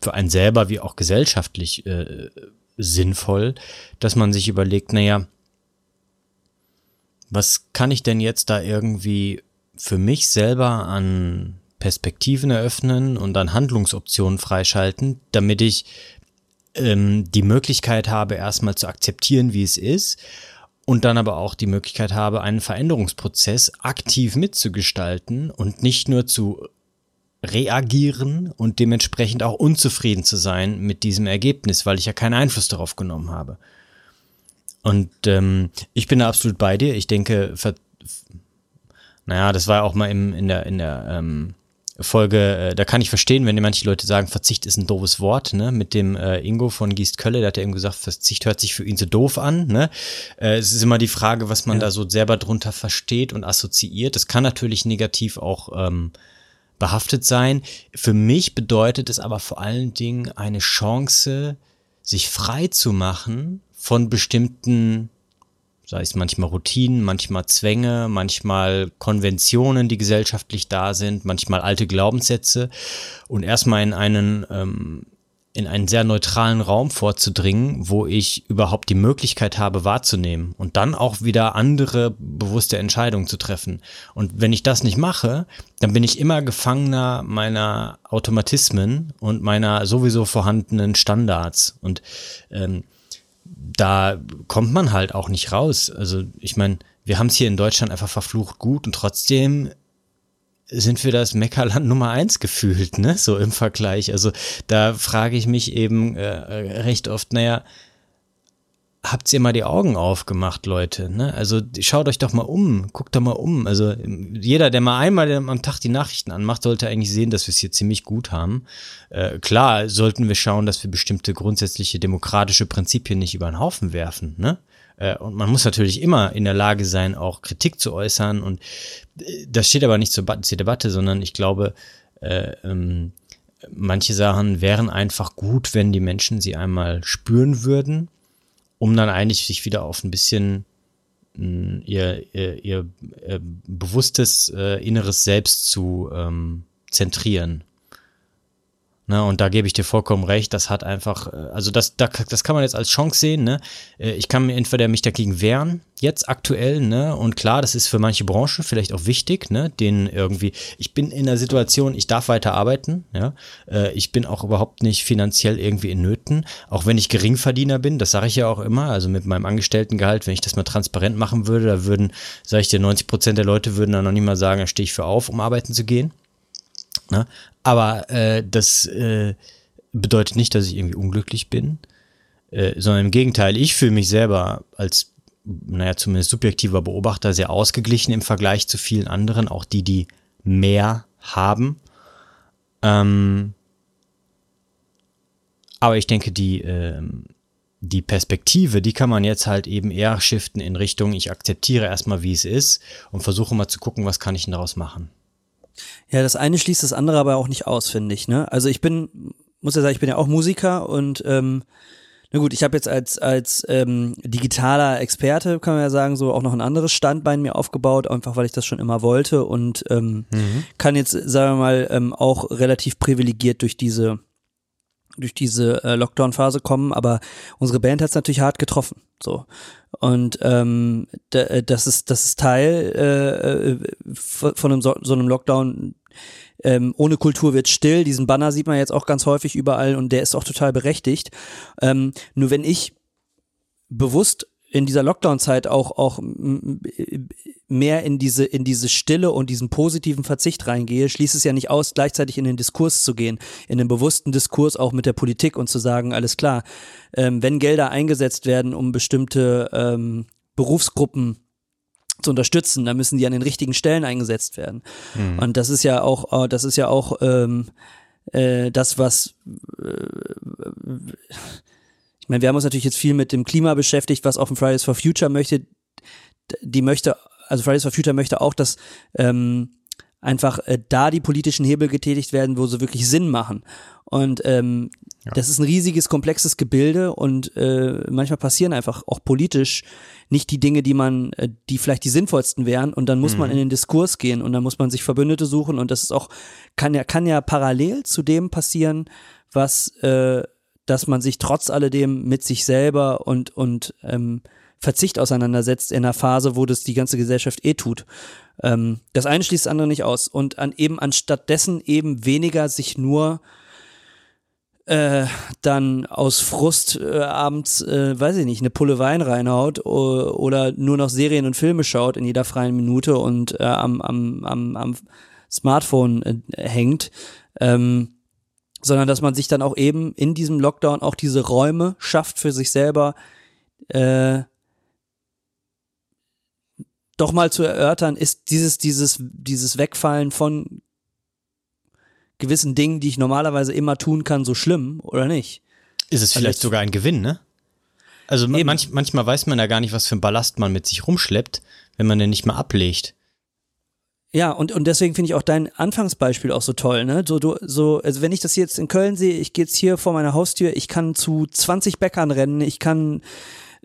für einen selber wie auch gesellschaftlich äh, sinnvoll, dass man sich überlegt, naja, was kann ich denn jetzt da irgendwie für mich selber an Perspektiven eröffnen und an Handlungsoptionen freischalten, damit ich ähm, die Möglichkeit habe, erstmal zu akzeptieren, wie es ist und dann aber auch die Möglichkeit habe, einen Veränderungsprozess aktiv mitzugestalten und nicht nur zu reagieren und dementsprechend auch unzufrieden zu sein mit diesem Ergebnis, weil ich ja keinen Einfluss darauf genommen habe. Und ähm, ich bin da absolut bei dir. Ich denke, naja, das war auch mal im, in der, in der ähm, Folge, äh, da kann ich verstehen, wenn manche Leute sagen, Verzicht ist ein doofes Wort, ne? Mit dem äh, Ingo von Giest Kölle, der hat ja eben gesagt, Verzicht hört sich für ihn so doof an, ne? Äh, es ist immer die Frage, was man ja. da so selber drunter versteht und assoziiert. Das kann natürlich negativ auch ähm, behaftet sein. Für mich bedeutet es aber vor allen Dingen eine Chance, sich frei zu machen von bestimmten sei es manchmal Routinen, manchmal Zwänge, manchmal Konventionen, die gesellschaftlich da sind, manchmal alte Glaubenssätze und erstmal in einen ähm, in einen sehr neutralen Raum vorzudringen, wo ich überhaupt die Möglichkeit habe wahrzunehmen und dann auch wieder andere bewusste Entscheidungen zu treffen. Und wenn ich das nicht mache, dann bin ich immer Gefangener meiner Automatismen und meiner sowieso vorhandenen Standards. Und ähm, da kommt man halt auch nicht raus. Also ich meine, wir haben es hier in Deutschland einfach verflucht gut und trotzdem sind wir das Meckerland [laughs] Nummer eins gefühlt, ne? So im Vergleich. Also da frage ich mich eben äh, recht oft, naja, habt ihr mal die Augen aufgemacht, Leute, ne? Also schaut euch doch mal um, guckt doch mal um. Also jeder, der mal einmal am Tag die Nachrichten anmacht, sollte eigentlich sehen, dass wir es hier ziemlich gut haben. Äh, klar sollten wir schauen, dass wir bestimmte grundsätzliche demokratische Prinzipien nicht über den Haufen werfen, ne? Äh, und man muss natürlich immer in der Lage sein, auch Kritik zu äußern. Und äh, das steht aber nicht zur, zur Debatte, sondern ich glaube, äh, ähm, manche Sachen wären einfach gut, wenn die Menschen sie einmal spüren würden, um dann eigentlich sich wieder auf ein bisschen mh, ihr, ihr, ihr, ihr bewusstes äh, inneres Selbst zu ähm, zentrieren. Ne, und da gebe ich dir vollkommen recht, das hat einfach, äh, also das, das kann man jetzt als Chance sehen, ne? Äh, ich kann mir entweder mich dagegen wehren, jetzt aktuell, ne? Und klar, das ist für manche Branchen vielleicht auch wichtig, ne? Den irgendwie, ich bin in der Situation, ich darf weiter arbeiten, ja. Äh, ich bin auch überhaupt nicht finanziell irgendwie in Nöten, auch wenn ich Geringverdiener bin, das sage ich ja auch immer, also mit meinem Angestelltengehalt, wenn ich das mal transparent machen würde, da würden, sage ich dir, 90 Prozent der Leute würden dann noch nicht mal sagen, da stehe ich für auf, um arbeiten zu gehen. Ne? Aber äh, das äh, bedeutet nicht, dass ich irgendwie unglücklich bin, äh, sondern im Gegenteil, ich fühle mich selber als, naja, zumindest subjektiver Beobachter sehr ausgeglichen im Vergleich zu vielen anderen, auch die, die mehr haben. Ähm, aber ich denke, die, äh, die Perspektive, die kann man jetzt halt eben eher shiften in Richtung, ich akzeptiere erstmal, wie es ist und versuche mal zu gucken, was kann ich denn daraus machen. Ja, das eine schließt das andere aber auch nicht aus, finde ich. Ne? Also ich bin, muss ja sagen, ich bin ja auch Musiker und ähm, na gut, ich habe jetzt als als ähm, digitaler Experte, kann man ja sagen, so auch noch ein anderes Standbein mir aufgebaut, einfach weil ich das schon immer wollte und ähm, mhm. kann jetzt, sagen wir mal, ähm, auch relativ privilegiert durch diese durch diese äh, Lockdown-Phase kommen, aber unsere Band hat es natürlich hart getroffen. So. Und ähm, das ist das ist Teil äh, äh von einem so, so einem Lockdown. Ähm, ohne Kultur wird still. Diesen Banner sieht man jetzt auch ganz häufig überall und der ist auch total berechtigt. Ähm, nur wenn ich bewusst in dieser Lockdown-Zeit auch auch mehr in diese in diese Stille und diesen positiven Verzicht reingehe, schließt es ja nicht aus, gleichzeitig in den Diskurs zu gehen, in den bewussten Diskurs auch mit der Politik und zu sagen, alles klar, ähm, wenn Gelder eingesetzt werden, um bestimmte ähm, Berufsgruppen zu unterstützen, dann müssen die an den richtigen Stellen eingesetzt werden. Mhm. Und das ist ja auch, äh, das ist ja auch ähm, äh, das, was äh, ich meine, wir haben uns natürlich jetzt viel mit dem Klima beschäftigt, was auch Fridays for Future möchte. Die möchte, also Fridays for Future möchte auch, dass ähm, einfach äh, da die politischen Hebel getätigt werden, wo sie wirklich Sinn machen. Und ähm, ja. das ist ein riesiges, komplexes Gebilde und äh, manchmal passieren einfach auch politisch nicht die Dinge, die man, äh, die vielleicht die sinnvollsten wären. Und dann muss mhm. man in den Diskurs gehen und dann muss man sich Verbündete suchen und das ist auch, kann ja, kann ja parallel zu dem passieren, was äh, dass man sich trotz alledem mit sich selber und, und ähm, Verzicht auseinandersetzt in einer Phase, wo das die ganze Gesellschaft eh tut. Ähm, das eine schließt das andere nicht aus. Und an eben anstatt dessen eben weniger sich nur äh, dann aus Frust äh, abends, äh, weiß ich nicht, eine Pulle Wein reinhaut oder, oder nur noch Serien und Filme schaut in jeder freien Minute und äh, am, am, am, am Smartphone äh, hängt. Ähm, sondern dass man sich dann auch eben in diesem Lockdown auch diese Räume schafft für sich selber, äh, doch mal zu erörtern, ist dieses, dieses, dieses Wegfallen von gewissen Dingen, die ich normalerweise immer tun kann, so schlimm oder nicht? Ist es vielleicht also, sogar ein Gewinn, ne? Also manch, manchmal weiß man ja gar nicht, was für ein Ballast man mit sich rumschleppt, wenn man den nicht mal ablegt. Ja, und, und deswegen finde ich auch dein Anfangsbeispiel auch so toll, ne? So, du, so, also wenn ich das jetzt in Köln sehe, ich gehe jetzt hier vor meiner Haustür, ich kann zu 20 Bäckern rennen, ich kann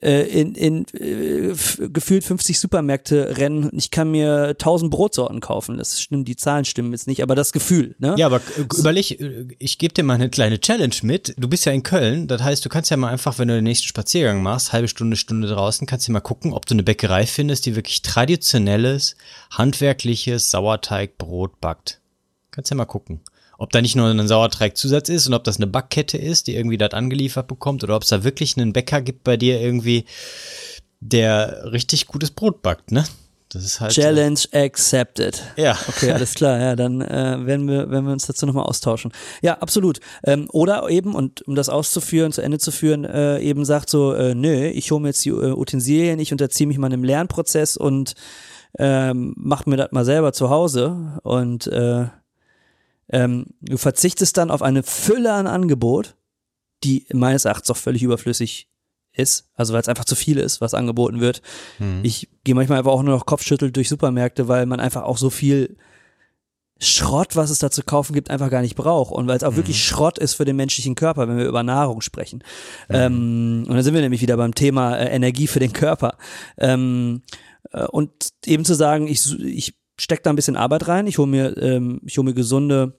äh, in, in äh, gefühlt 50 Supermärkte rennen und ich kann mir 1000 Brotsorten kaufen. Das stimmt, die Zahlen stimmen jetzt nicht, aber das Gefühl, ne? Ja, aber überleg, äh, ich gebe dir mal eine kleine Challenge mit. Du bist ja in Köln, das heißt, du kannst ja mal einfach, wenn du den nächsten Spaziergang machst, halbe Stunde, Stunde draußen, kannst du mal gucken, ob du eine Bäckerei findest, die wirklich traditionelles, handwerkliches Sauerteigbrot backt. Kannst ja mal gucken ob da nicht nur ein Sauerteigzusatz ist und ob das eine Backkette ist, die irgendwie das angeliefert bekommt oder ob es da wirklich einen Bäcker gibt bei dir irgendwie, der richtig gutes Brot backt, ne? Das ist halt Challenge accepted. Ja. Okay, alles klar. Ja, dann äh, werden wir, werden wir uns dazu nochmal austauschen. Ja, absolut. Ähm, oder eben, und um das auszuführen, zu Ende zu führen, äh, eben sagt so, äh, nö, ich hole mir jetzt die äh, Utensilien, ich unterziehe mich mal einem Lernprozess und ähm, mach mir das mal selber zu Hause und äh, ähm, du verzichtest dann auf eine Fülle an Angebot, die meines Erachtens auch völlig überflüssig ist, also weil es einfach zu viel ist, was angeboten wird. Mhm. Ich gehe manchmal einfach auch nur noch kopfschüttelt durch Supermärkte, weil man einfach auch so viel Schrott, was es da zu kaufen gibt, einfach gar nicht braucht. Und weil es auch mhm. wirklich Schrott ist für den menschlichen Körper, wenn wir über Nahrung sprechen. Mhm. Ähm, und da sind wir nämlich wieder beim Thema äh, Energie für den Körper. Ähm, äh, und eben zu sagen, ich, ich stecke da ein bisschen Arbeit rein, ich hole mir, ähm, ich hole mir gesunde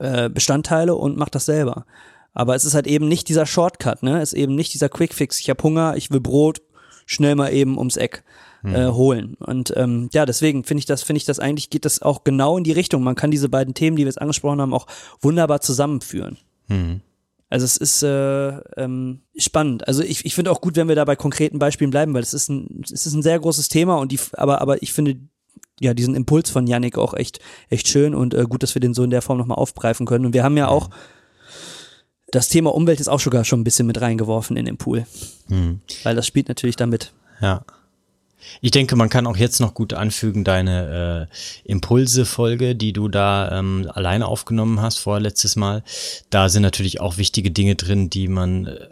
äh, Bestandteile und mache das selber. Aber es ist halt eben nicht dieser Shortcut, ne? Es ist eben nicht dieser Quickfix. Ich habe Hunger, ich will Brot, schnell mal eben ums Eck hm. äh, holen. Und ähm, ja, deswegen finde ich das, finde ich das eigentlich geht das auch genau in die Richtung. Man kann diese beiden Themen, die wir jetzt angesprochen haben, auch wunderbar zusammenführen. Hm. Also es ist äh, ähm, spannend. Also ich, ich finde auch gut, wenn wir da bei konkreten Beispielen bleiben, weil es ist ein, es ist ein sehr großes Thema und die, aber, aber ich finde ja, diesen Impuls von Yannick auch echt, echt schön und äh, gut, dass wir den so in der Form nochmal aufgreifen können. Und wir haben ja auch das Thema Umwelt ist auch sogar schon ein bisschen mit reingeworfen in den Pool. Mhm. Weil das spielt natürlich damit. Ja. Ich denke, man kann auch jetzt noch gut anfügen, deine äh, Impulse-Folge, die du da ähm, alleine aufgenommen hast, vorletztes Mal. Da sind natürlich auch wichtige Dinge drin, die man äh,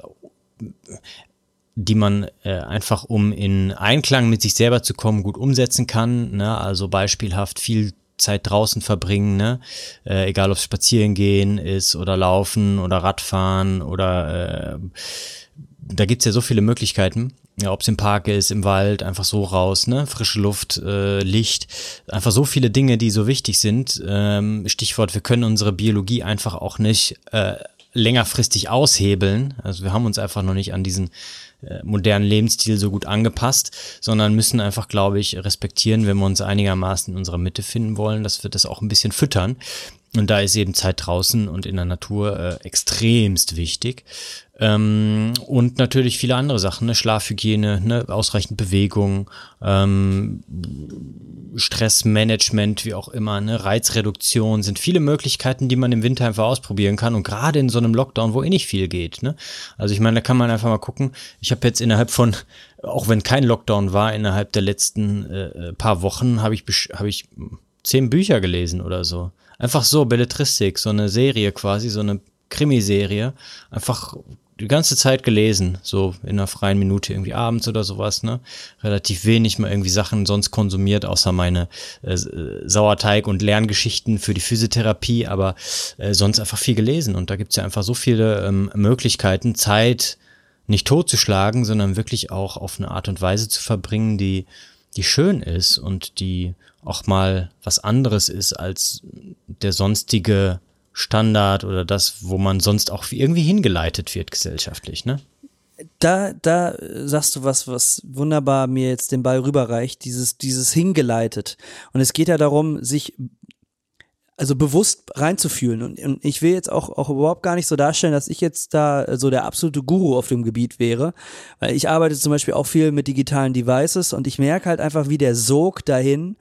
die man äh, einfach, um in Einklang mit sich selber zu kommen, gut umsetzen kann. Ne? Also beispielhaft viel Zeit draußen verbringen, ne? Äh, egal ob spazieren gehen ist oder laufen oder Radfahren oder äh, da gibt's ja so viele Möglichkeiten. Ja, ob es im Park ist, im Wald, einfach so raus, ne? Frische Luft, äh, Licht, einfach so viele Dinge, die so wichtig sind. Ähm, Stichwort, wir können unsere Biologie einfach auch nicht äh, längerfristig aushebeln. Also wir haben uns einfach noch nicht an diesen äh, modernen Lebensstil so gut angepasst, sondern müssen einfach, glaube ich, respektieren, wenn wir uns einigermaßen in unserer Mitte finden wollen, dass wir das auch ein bisschen füttern. Und da ist eben Zeit draußen und in der Natur äh, extremst wichtig. Ähm, und natürlich viele andere Sachen, ne? Schlafhygiene, ne? ausreichend Bewegung, ähm, Stressmanagement, wie auch immer, ne? Reizreduktion, sind viele Möglichkeiten, die man im Winter einfach ausprobieren kann. Und gerade in so einem Lockdown, wo eh nicht viel geht. Ne? Also ich meine, da kann man einfach mal gucken. Ich habe jetzt innerhalb von, auch wenn kein Lockdown war, innerhalb der letzten äh, äh paar Wochen habe ich, hab ich zehn Bücher gelesen oder so. Einfach so, Belletristik, so eine Serie quasi, so eine Krimiserie. Einfach die ganze Zeit gelesen, so in einer freien Minute irgendwie abends oder sowas, ne? Relativ wenig mal irgendwie Sachen sonst konsumiert, außer meine äh, Sauerteig- und Lerngeschichten für die Physiotherapie, aber äh, sonst einfach viel gelesen. Und da gibt's ja einfach so viele ähm, Möglichkeiten, Zeit nicht totzuschlagen, sondern wirklich auch auf eine Art und Weise zu verbringen, die, die schön ist und die auch mal was anderes ist als der sonstige Standard oder das, wo man sonst auch irgendwie hingeleitet wird gesellschaftlich, ne? Da, da sagst du was, was wunderbar mir jetzt den Ball rüberreicht, dieses, dieses hingeleitet. Und es geht ja darum, sich also bewusst reinzufühlen. Und, und ich will jetzt auch, auch überhaupt gar nicht so darstellen, dass ich jetzt da so der absolute Guru auf dem Gebiet wäre. Weil ich arbeite zum Beispiel auch viel mit digitalen Devices und ich merke halt einfach, wie der Sog dahin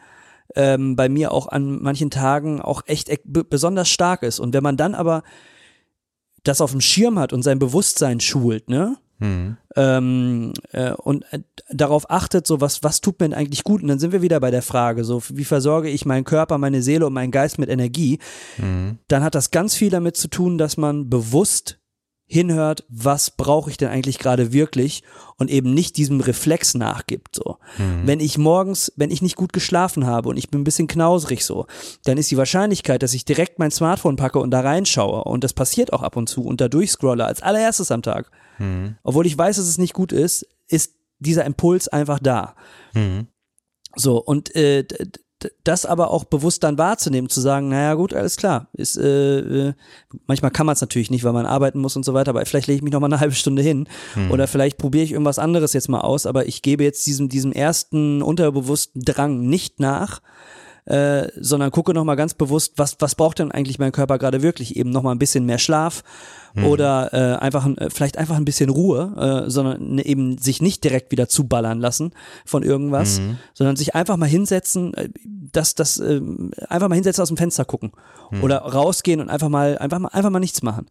ähm, bei mir auch an manchen Tagen auch echt besonders stark ist. Und wenn man dann aber das auf dem Schirm hat und sein Bewusstsein schult, ne? Mhm. Ähm, äh, und äh, darauf achtet, so was, was tut mir denn eigentlich gut? Und dann sind wir wieder bei der Frage, so wie versorge ich meinen Körper, meine Seele und meinen Geist mit Energie? Mhm. Dann hat das ganz viel damit zu tun, dass man bewusst hinhört, was brauche ich denn eigentlich gerade wirklich und eben nicht diesem Reflex nachgibt so. Mhm. Wenn ich morgens, wenn ich nicht gut geschlafen habe und ich bin ein bisschen knausrig so, dann ist die Wahrscheinlichkeit, dass ich direkt mein Smartphone packe und da reinschaue und das passiert auch ab und zu und da durchscrolle als allererstes am Tag. Mhm. Obwohl ich weiß, dass es nicht gut ist, ist dieser Impuls einfach da. Mhm. So, und äh, das aber auch bewusst dann wahrzunehmen, zu sagen, naja gut, alles klar, ist, äh, äh, manchmal kann man es natürlich nicht, weil man arbeiten muss und so weiter, aber vielleicht lege ich mich noch mal eine [laughs] halbe Stunde hin Mhm. oder vielleicht probiere ich irgendwas anderes jetzt mal aus, aber ich gebe jetzt diesem, diesem ersten unterbewussten Drang nicht nach, äh, sondern gucke noch mal ganz bewusst, was, was braucht denn eigentlich mein Körper gerade wirklich? Eben noch mal ein bisschen mehr Schlaf oder äh, einfach ein- äh, vielleicht einfach ein bisschen Ruhe, äh, sondern ne, eben sich nicht direkt wieder zuballern lassen von irgendwas, sondern sich einfach mal hinsetzen, äh, das, das äh, einfach mal hinsetzen aus dem Fenster gucken oder rausgehen und einfach mal einfach mal einfach mal nichts machen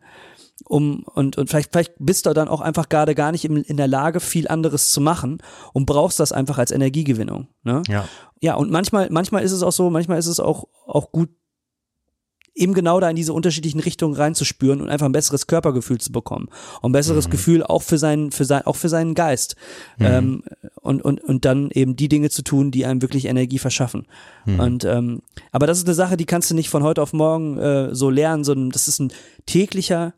um und und vielleicht vielleicht bist du dann auch einfach gerade gar nicht in, in der Lage viel anderes zu machen und brauchst das einfach als Energiegewinnung ne? Ja. ja und manchmal manchmal ist es auch so manchmal ist es auch auch gut eben genau da in diese unterschiedlichen Richtungen reinzuspüren und einfach ein besseres Körpergefühl zu bekommen und ein besseres Gefühl auch für seinen für sein auch für seinen Geist. Ähm, und und und dann eben die Dinge zu tun die einem wirklich Energie verschaffen. Und ähm, aber das ist eine Sache die kannst du nicht von heute auf morgen äh, so lernen sondern das ist ein täglicher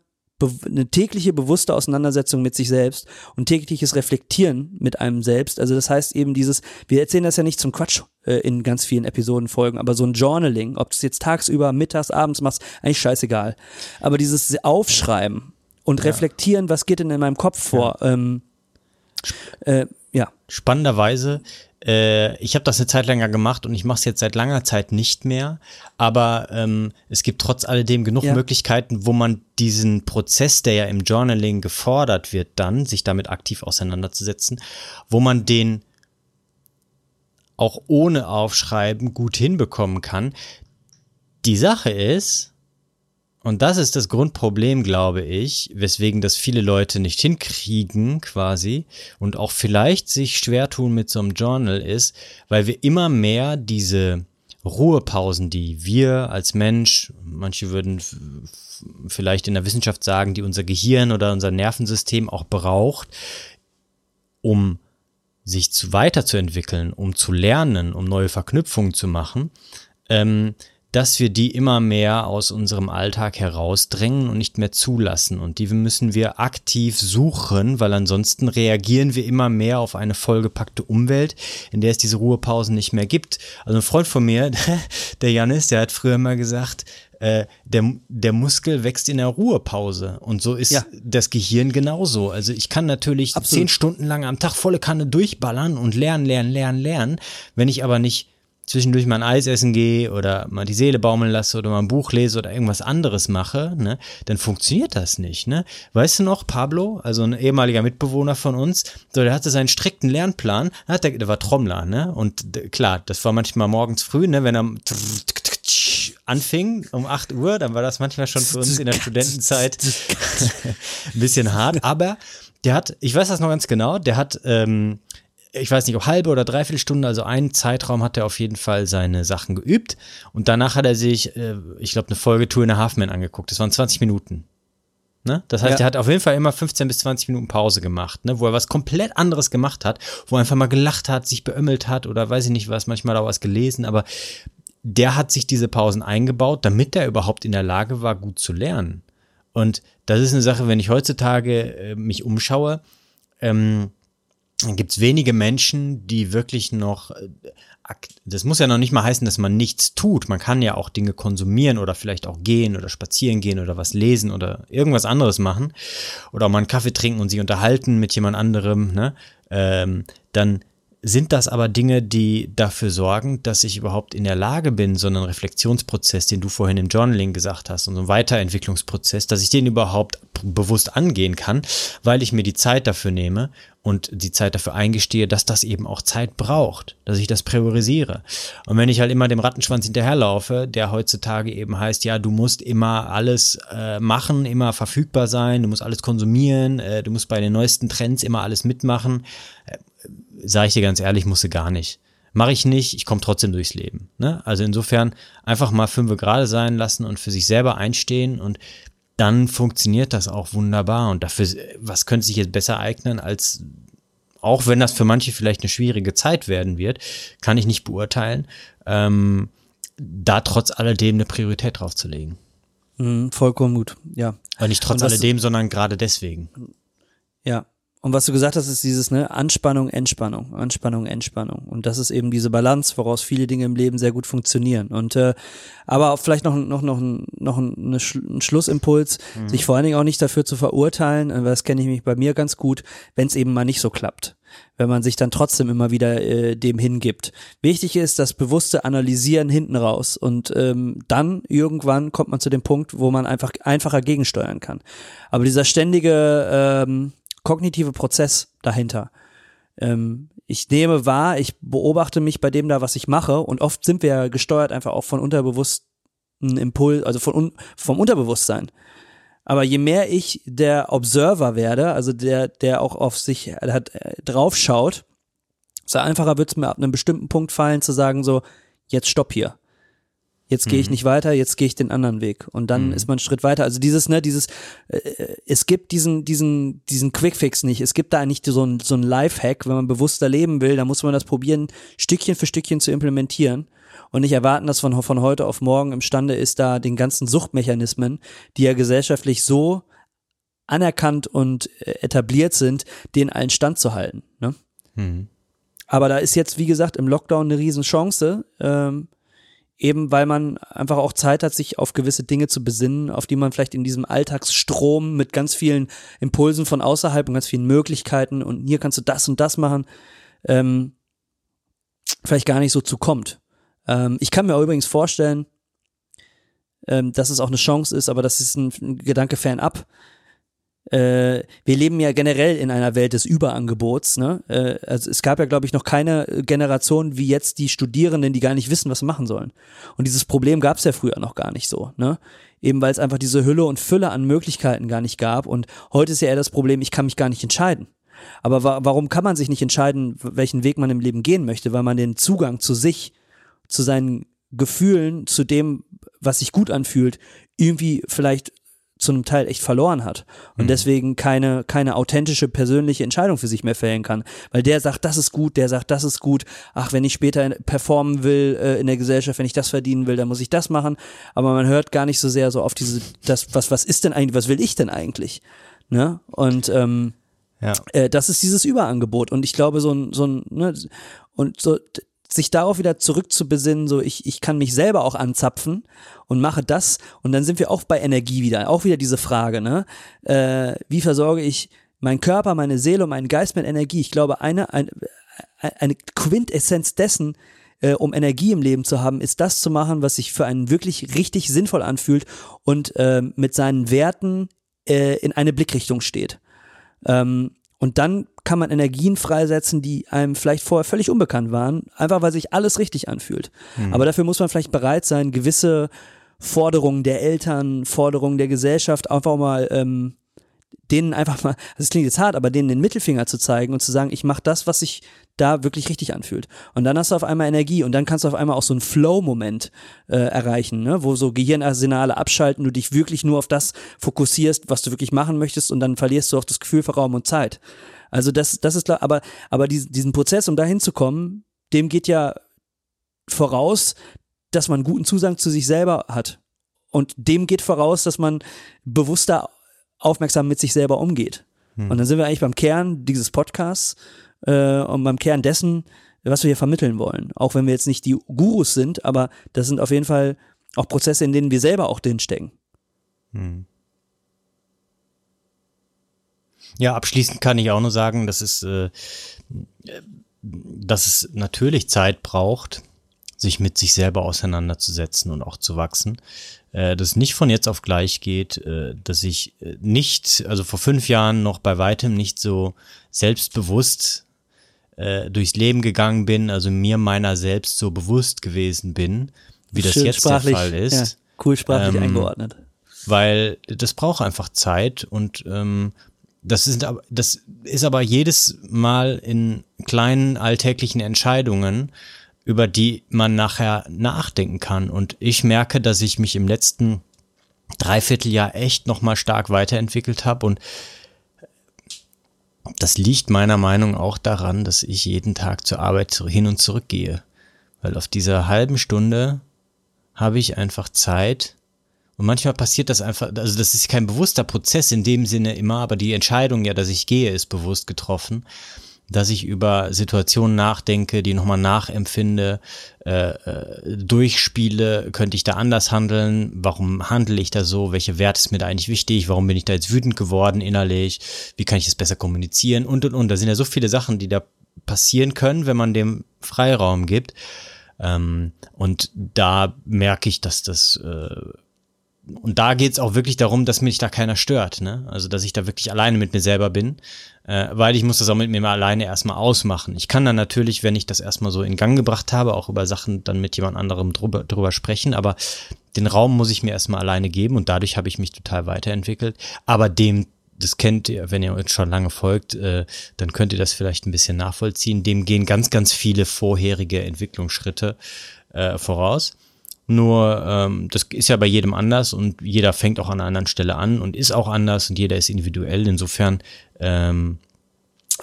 eine tägliche bewusste Auseinandersetzung mit sich selbst und tägliches Reflektieren mit einem selbst. Also das heißt eben dieses, wir erzählen das ja nicht zum Quatsch äh, in ganz vielen Episoden folgen, aber so ein Journaling, ob du es jetzt tagsüber, mittags, abends machst, eigentlich scheißegal. Aber dieses Aufschreiben und reflektieren, was geht denn in meinem Kopf vor, ähm, äh, ja. Spannenderweise, äh, ich habe das eine Zeit lang ja gemacht und ich mache es jetzt seit langer Zeit nicht mehr, aber ähm, es gibt trotz alledem genug Ja. Möglichkeiten, wo man diesen Prozess, der ja im Journaling gefordert wird, dann sich damit aktiv auseinanderzusetzen, wo man den auch ohne Aufschreiben gut hinbekommen kann. Die Sache ist, und das ist das Grundproblem, glaube ich, weswegen das viele Leute nicht hinkriegen quasi und auch vielleicht sich schwer tun mit so einem Journal ist, weil wir immer mehr diese Ruhepausen, die wir als Mensch, manche würden vielleicht in der Wissenschaft sagen, die unser Gehirn oder unser Nervensystem auch braucht, um sich zu weiterzuentwickeln, um zu lernen, um neue Verknüpfungen zu machen, ähm, dass wir die immer mehr aus unserem Alltag herausdrängen und nicht mehr zulassen. Und die müssen wir aktiv suchen, weil ansonsten reagieren wir immer mehr auf eine vollgepackte Umwelt, in der es diese Ruhepausen nicht mehr gibt. Also ein Freund von mir, [laughs] der Janis, der hat früher mal gesagt, äh, der, der Muskel wächst in der Ruhepause. Und so ist Ja. das Gehirn genauso. Also ich kann natürlich Absolut. zehn Stunden lang am Tag volle Kanne durchballern und lernen, lernen, lernen, lernen. Wenn ich aber nicht zwischendurch mal ein Eis essen gehe oder mal die Seele baumeln lasse oder mal ein Buch lese oder irgendwas anderes mache, ne, dann funktioniert das nicht, ne? Weißt du noch, Pablo, also ein ehemaliger Mitbewohner von uns, so, der hatte seinen strikten Lernplan, hat der, der war Trommler, ne? Und klar, das war manchmal morgens früh, ne, wenn er anfing um 8 Uhr, dann war das manchmal schon für uns in der Studentenzeit [laughs] ein bisschen hart, aber der hat, ich weiß das noch ganz genau, der hat, ähm, ich weiß nicht, ob halbe oder dreiviertel Stunde, also einen Zeitraum hat er auf jeden Fall seine Sachen geübt und danach hat er sich, äh, ich glaube, eine Folge Tour in der Halfman angeguckt. Das waren 20 Minuten. Ne? Das heißt, Ja. er hat auf jeden Fall immer 15 bis 20 Minuten Pause gemacht, ne? wo er was komplett anderes gemacht hat, wo er einfach mal gelacht hat, sich beömmelt hat oder weiß ich nicht was, manchmal auch was gelesen, aber der hat sich diese Pausen eingebaut, damit er überhaupt in der Lage war, gut zu lernen. Und das ist eine Sache, wenn ich heutzutage äh, mich umschaue, ähm, gibt es wenige Menschen, die wirklich noch, äh, das muss ja noch nicht mal heißen, dass man nichts tut. Man kann ja auch Dinge konsumieren oder vielleicht auch gehen oder spazieren gehen oder was lesen oder irgendwas anderes machen oder auch mal einen Kaffee trinken und sich unterhalten mit jemand anderem, ne? ähm, dann sind das aber Dinge, die dafür sorgen, dass ich überhaupt in der Lage bin, so einen Reflexionsprozess, den du vorhin im Journaling gesagt hast, und so einen Weiterentwicklungsprozess, dass ich den überhaupt bewusst angehen kann, weil ich mir die Zeit dafür nehme und die Zeit dafür eingestehe, dass das eben auch Zeit braucht, dass ich das priorisiere. Und wenn ich halt immer dem Rattenschwanz hinterherlaufe, der heutzutage eben heißt, ja, du musst immer alles äh, machen, immer verfügbar sein, du musst alles konsumieren, äh, du musst bei den neuesten Trends immer alles mitmachen, sage ich dir ganz ehrlich, musste gar nicht. Mache ich nicht, ich komme trotzdem durchs Leben. Ne? Also insofern einfach mal fünf gerade sein lassen und für sich selber einstehen und dann funktioniert das auch wunderbar. Und dafür, was könnte sich jetzt besser eignen, als auch wenn das für manche vielleicht eine schwierige Zeit werden wird, kann ich nicht beurteilen, ähm, da trotz alledem eine Priorität drauf zu legen. Mhm, vollkommen gut, ja. Aber nicht trotz Und alledem, sondern gerade deswegen. Ja. Und was du gesagt hast, ist dieses ne Anspannung, Entspannung, Anspannung, Entspannung. Und das ist eben diese Balance, woraus viele Dinge im Leben sehr gut funktionieren. Und äh, aber auch vielleicht noch noch noch noch ein, ein Schlussimpuls, mhm. sich vor allen Dingen auch nicht dafür zu verurteilen, weil das kenne ich mich bei mir ganz gut, wenn es eben mal nicht so klappt wenn man sich dann trotzdem immer wieder äh, dem hingibt. Wichtig ist das bewusste Analysieren hinten raus und ähm, dann irgendwann kommt man zu dem Punkt, wo man einfach einfacher gegensteuern kann. Aber dieser ständige ähm, kognitive Prozess dahinter. Ähm, ich nehme wahr, ich beobachte mich bei dem da, was ich mache und oft sind wir ja gesteuert einfach auch von unterbewussten Impuls, also von un, vom Unterbewusstsein. Aber je mehr ich der Observer werde, also der, der auch auf sich hat, äh, draufschaut, so einfacher wird es mir ab einem bestimmten Punkt fallen zu sagen so, jetzt stopp hier jetzt gehe ich mhm. nicht weiter, jetzt gehe ich den anderen Weg und dann mhm. ist man einen Schritt weiter. Also dieses, ne, dieses, äh, es gibt diesen, diesen, diesen Quickfix nicht. Es gibt da nicht so ein, so ein Lifehack, wenn man bewusster leben will, dann muss man das probieren, Stückchen für Stückchen zu implementieren und nicht erwarten, dass man von heute auf morgen imstande ist, da den ganzen Suchtmechanismen, die ja gesellschaftlich so anerkannt und äh, etabliert sind, den allen Stand zu halten. Ne? Mhm. Aber da ist jetzt, wie gesagt, im Lockdown eine Riesenchance. Ähm, eben weil man einfach auch Zeit hat, sich auf gewisse Dinge zu besinnen, auf die man vielleicht in diesem Alltagsstrom mit ganz vielen Impulsen von außerhalb und ganz vielen Möglichkeiten und hier kannst du das und das machen, ähm, vielleicht gar nicht so zukommt. Ähm, ich kann mir übrigens vorstellen, ähm, dass es auch eine Chance ist, aber das ist ein, ein Gedanke fernab, äh, wir leben ja generell in einer Welt des Überangebots. Ne? Äh, also es gab ja, glaube ich, noch keine Generation wie jetzt die Studierenden, die gar nicht wissen, was sie machen sollen. Und dieses Problem gab es ja früher noch gar nicht so. Ne? Eben weil es einfach diese Hülle und Fülle an Möglichkeiten gar nicht gab. Und heute ist ja eher das Problem, ich kann mich gar nicht entscheiden. Aber wa warum kann man sich nicht entscheiden, welchen Weg man im Leben gehen möchte? Weil man den Zugang zu sich, zu seinen Gefühlen, zu dem, was sich gut anfühlt, irgendwie vielleicht zu einem Teil echt verloren hat und mhm. deswegen keine keine authentische persönliche Entscheidung für sich mehr fällen kann, weil der sagt, das ist gut, der sagt, das ist gut. Ach, wenn ich später performen will äh, in der Gesellschaft, wenn ich das verdienen will, dann muss ich das machen, aber man hört gar nicht so sehr so auf diese das was was ist denn eigentlich, was will ich denn eigentlich? Ne? Und ähm, ja. Äh, das ist dieses Überangebot und ich glaube so ein so ein ne, und so sich darauf wieder zurückzubesinnen, so ich, ich kann mich selber auch anzapfen und mache das und dann sind wir auch bei Energie wieder, auch wieder diese Frage, ne? Äh, wie versorge ich meinen Körper, meine Seele und meinen Geist mit Energie? Ich glaube, eine, eine, eine Quintessenz dessen, äh, um Energie im Leben zu haben, ist das zu machen, was sich für einen wirklich richtig sinnvoll anfühlt und äh, mit seinen Werten äh, in eine Blickrichtung steht. Ähm, und dann kann man Energien freisetzen, die einem vielleicht vorher völlig unbekannt waren, einfach weil sich alles richtig anfühlt. Mhm. Aber dafür muss man vielleicht bereit sein, gewisse Forderungen der Eltern, Forderungen der Gesellschaft einfach mal ähm, denen einfach mal, das klingt jetzt hart, aber denen den Mittelfinger zu zeigen und zu sagen, ich mache das, was sich da wirklich richtig anfühlt. Und dann hast du auf einmal Energie und dann kannst du auf einmal auch so einen Flow-Moment äh, erreichen, ne? wo so Gehirnarsenale abschalten, du dich wirklich nur auf das fokussierst, was du wirklich machen möchtest und dann verlierst du auch das Gefühl für Raum und Zeit. Also das, das ist klar, aber, aber diesen Prozess, um da hinzukommen, dem geht ja voraus, dass man guten Zugang zu sich selber hat. Und dem geht voraus, dass man bewusster aufmerksam mit sich selber umgeht. Hm. Und dann sind wir eigentlich beim Kern dieses Podcasts äh, und beim Kern dessen, was wir hier vermitteln wollen. Auch wenn wir jetzt nicht die Gurus sind, aber das sind auf jeden Fall auch Prozesse, in denen wir selber auch drinstecken. Hm. Ja, abschließend kann ich auch nur sagen, dass es, äh, dass es natürlich Zeit braucht, sich mit sich selber auseinanderzusetzen und auch zu wachsen äh, das nicht von jetzt auf gleich geht, äh, dass ich äh, nicht, also vor fünf Jahren noch bei weitem nicht so selbstbewusst äh, durchs Leben gegangen bin, also mir meiner selbst so bewusst gewesen bin, wie das jetzt der Fall ist. Ja, cool sprachlich ähm, eingeordnet. Weil das braucht einfach Zeit und ähm, das ist, das ist aber jedes Mal in kleinen alltäglichen Entscheidungen, über die man nachher nachdenken kann. Und ich merke, dass ich mich im letzten Dreivierteljahr echt nochmal stark weiterentwickelt habe und das liegt meiner Meinung auch daran, dass ich jeden Tag zur Arbeit hin und zurück gehe. Weil auf dieser halben Stunde habe ich einfach Zeit Und manchmal passiert das einfach, also das ist kein bewusster Prozess in dem Sinne immer, aber die Entscheidung ja, dass ich gehe, ist bewusst getroffen dass ich über Situationen nachdenke, die nochmal nachempfinde, äh, äh, durchspiele, könnte ich da anders handeln, warum handle ich da so, welche Werte ist mir da eigentlich wichtig, warum bin ich da jetzt wütend geworden innerlich, wie kann ich es besser kommunizieren? Und und und. Da sind ja so viele Sachen, die da passieren können, wenn man dem Freiraum gibt. Ähm, und da merke ich, dass das äh, und da geht es auch wirklich darum, dass mich da keiner stört, ne? Also dass ich da wirklich alleine mit mir selber bin, äh, weil ich muss das auch mit mir alleine erstmal ausmachen. Ich kann dann natürlich, wenn ich das erstmal so in Gang gebracht habe, auch über Sachen dann mit jemand anderem drüber, drüber sprechen, aber den Raum muss ich mir erstmal alleine geben und dadurch habe ich mich total weiterentwickelt. Aber dem, das kennt ihr, wenn ihr uns schon lange folgt, äh, dann könnt ihr das vielleicht ein bisschen nachvollziehen. Dem gehen ganz, ganz viele vorherige Entwicklungsschritte äh, voraus. Nur ähm, das ist ja bei jedem anders und jeder fängt auch an einer anderen Stelle an und ist auch anders und jeder ist individuell. Insofern ähm,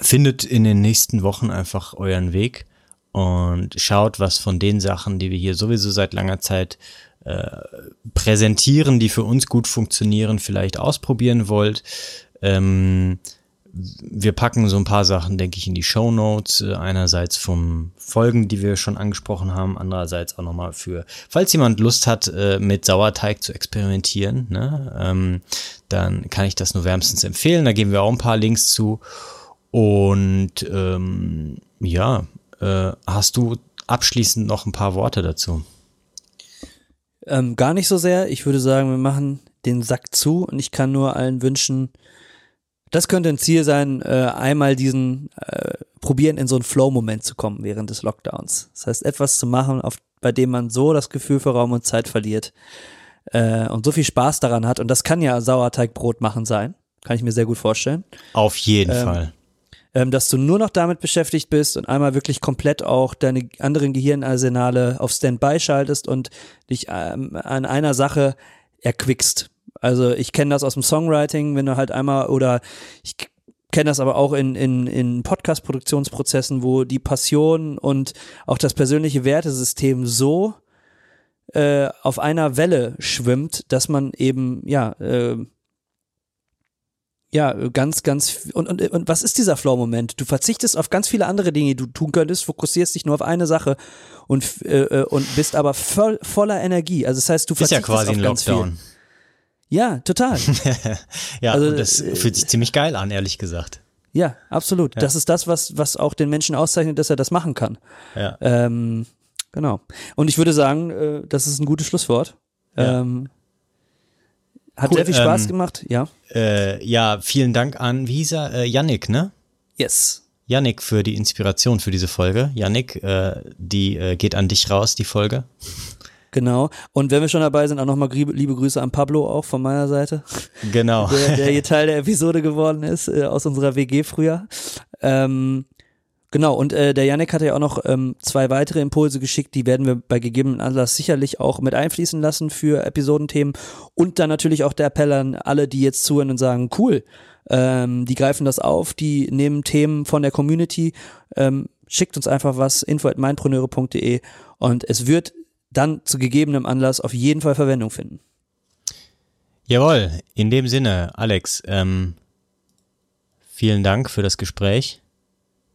findet in den nächsten Wochen einfach euren Weg und schaut, was von den Sachen, die wir hier sowieso seit langer Zeit äh, präsentieren, die für uns gut funktionieren, vielleicht ausprobieren wollt. Ähm, wir packen so ein paar Sachen, denke ich, in die Show Notes. Äh, einerseits vom Folgen, die wir schon angesprochen haben, andererseits auch nochmal für, falls jemand Lust hat, äh, mit Sauerteig zu experimentieren, ne, ähm, dann kann ich das nur wärmstens empfehlen. Da geben wir auch ein paar Links zu. Und ähm, ja, äh, hast du abschließend noch ein paar Worte dazu? Ähm, gar nicht so sehr. Ich würde sagen, wir machen den Sack zu und ich kann nur allen wünschen, das könnte ein Ziel sein, äh, einmal diesen äh, probieren, in so einen Flow-Moment zu kommen während des Lockdowns. Das heißt, etwas zu machen, auf, bei dem man so das Gefühl für Raum und Zeit verliert äh, und so viel Spaß daran hat. Und das kann ja Sauerteigbrot machen sein. Kann ich mir sehr gut vorstellen. Auf jeden ähm, Fall. Ähm, dass du nur noch damit beschäftigt bist und einmal wirklich komplett auch deine anderen Gehirnarsenale auf Standby schaltest und dich ähm, an einer Sache erquickst. Also ich kenne das aus dem Songwriting, wenn du halt einmal oder ich kenne das aber auch in, in, in Podcast-Produktionsprozessen, wo die Passion und auch das persönliche Wertesystem so äh, auf einer Welle schwimmt, dass man eben, ja, äh, ja, ganz, ganz, und, und, und was ist dieser Flow-Moment? Du verzichtest auf ganz viele andere Dinge, die du tun könntest, fokussierst dich nur auf eine Sache und, äh, äh und bist aber voll, voller Energie. Also das heißt, du verzichtest ist ja quasi auf ein ganz Lockdown. viel. Ja, total. [laughs] ja, Also, und das äh, fühlt sich ziemlich geil an, ehrlich gesagt. Ja, absolut. Ja. Das ist das, was, was auch den Menschen auszeichnet, dass er das machen kann. Ja. Ähm, genau. Und ich würde sagen, äh, das ist ein gutes Schlusswort. Ja. Ähm, hat Cool, sehr viel Spaß ähm, gemacht, ja. Äh, ja, vielen Dank an, wie hieß er? Äh, Yannick, ne? Yes. Yannick für die Inspiration für diese Folge. Yannick, äh, die äh, geht an dich raus, die Folge. Genau. Und wenn wir schon dabei sind, auch nochmal liebe Grüße an Pablo auch von meiner Seite, Genau. der, der hier [laughs] Teil der Episode geworden ist, äh, aus unserer WG früher. Ähm, genau, und äh, der Yannick hatte ja auch noch ähm, zwei weitere Impulse geschickt, die werden wir bei gegebenem Anlass sicherlich auch mit einfließen lassen für Episodenthemen. Und dann natürlich auch der Appell an alle, die jetzt zuhören und sagen, cool, ähm, die greifen das auf, die nehmen Themen von der Community, ähm, schickt uns einfach was, info at mindpreneure.de und es wird dann zu gegebenem Anlass auf jeden Fall Verwendung finden. Jawohl, in dem Sinne, Alex, ähm, vielen Dank für das Gespräch.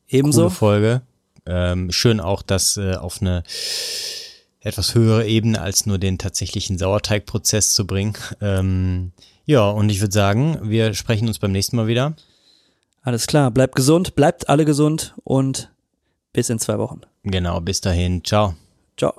Ebenso. Coole Folge. Ähm, schön auch, das äh, auf eine etwas höhere Ebene als nur den tatsächlichen Sauerteigprozess zu bringen. Ähm, ja, und ich würde sagen, wir sprechen uns beim nächsten Mal wieder. Alles klar, bleibt gesund, bleibt alle gesund und bis in zwei Wochen. Genau, bis dahin. Ciao. Ciao.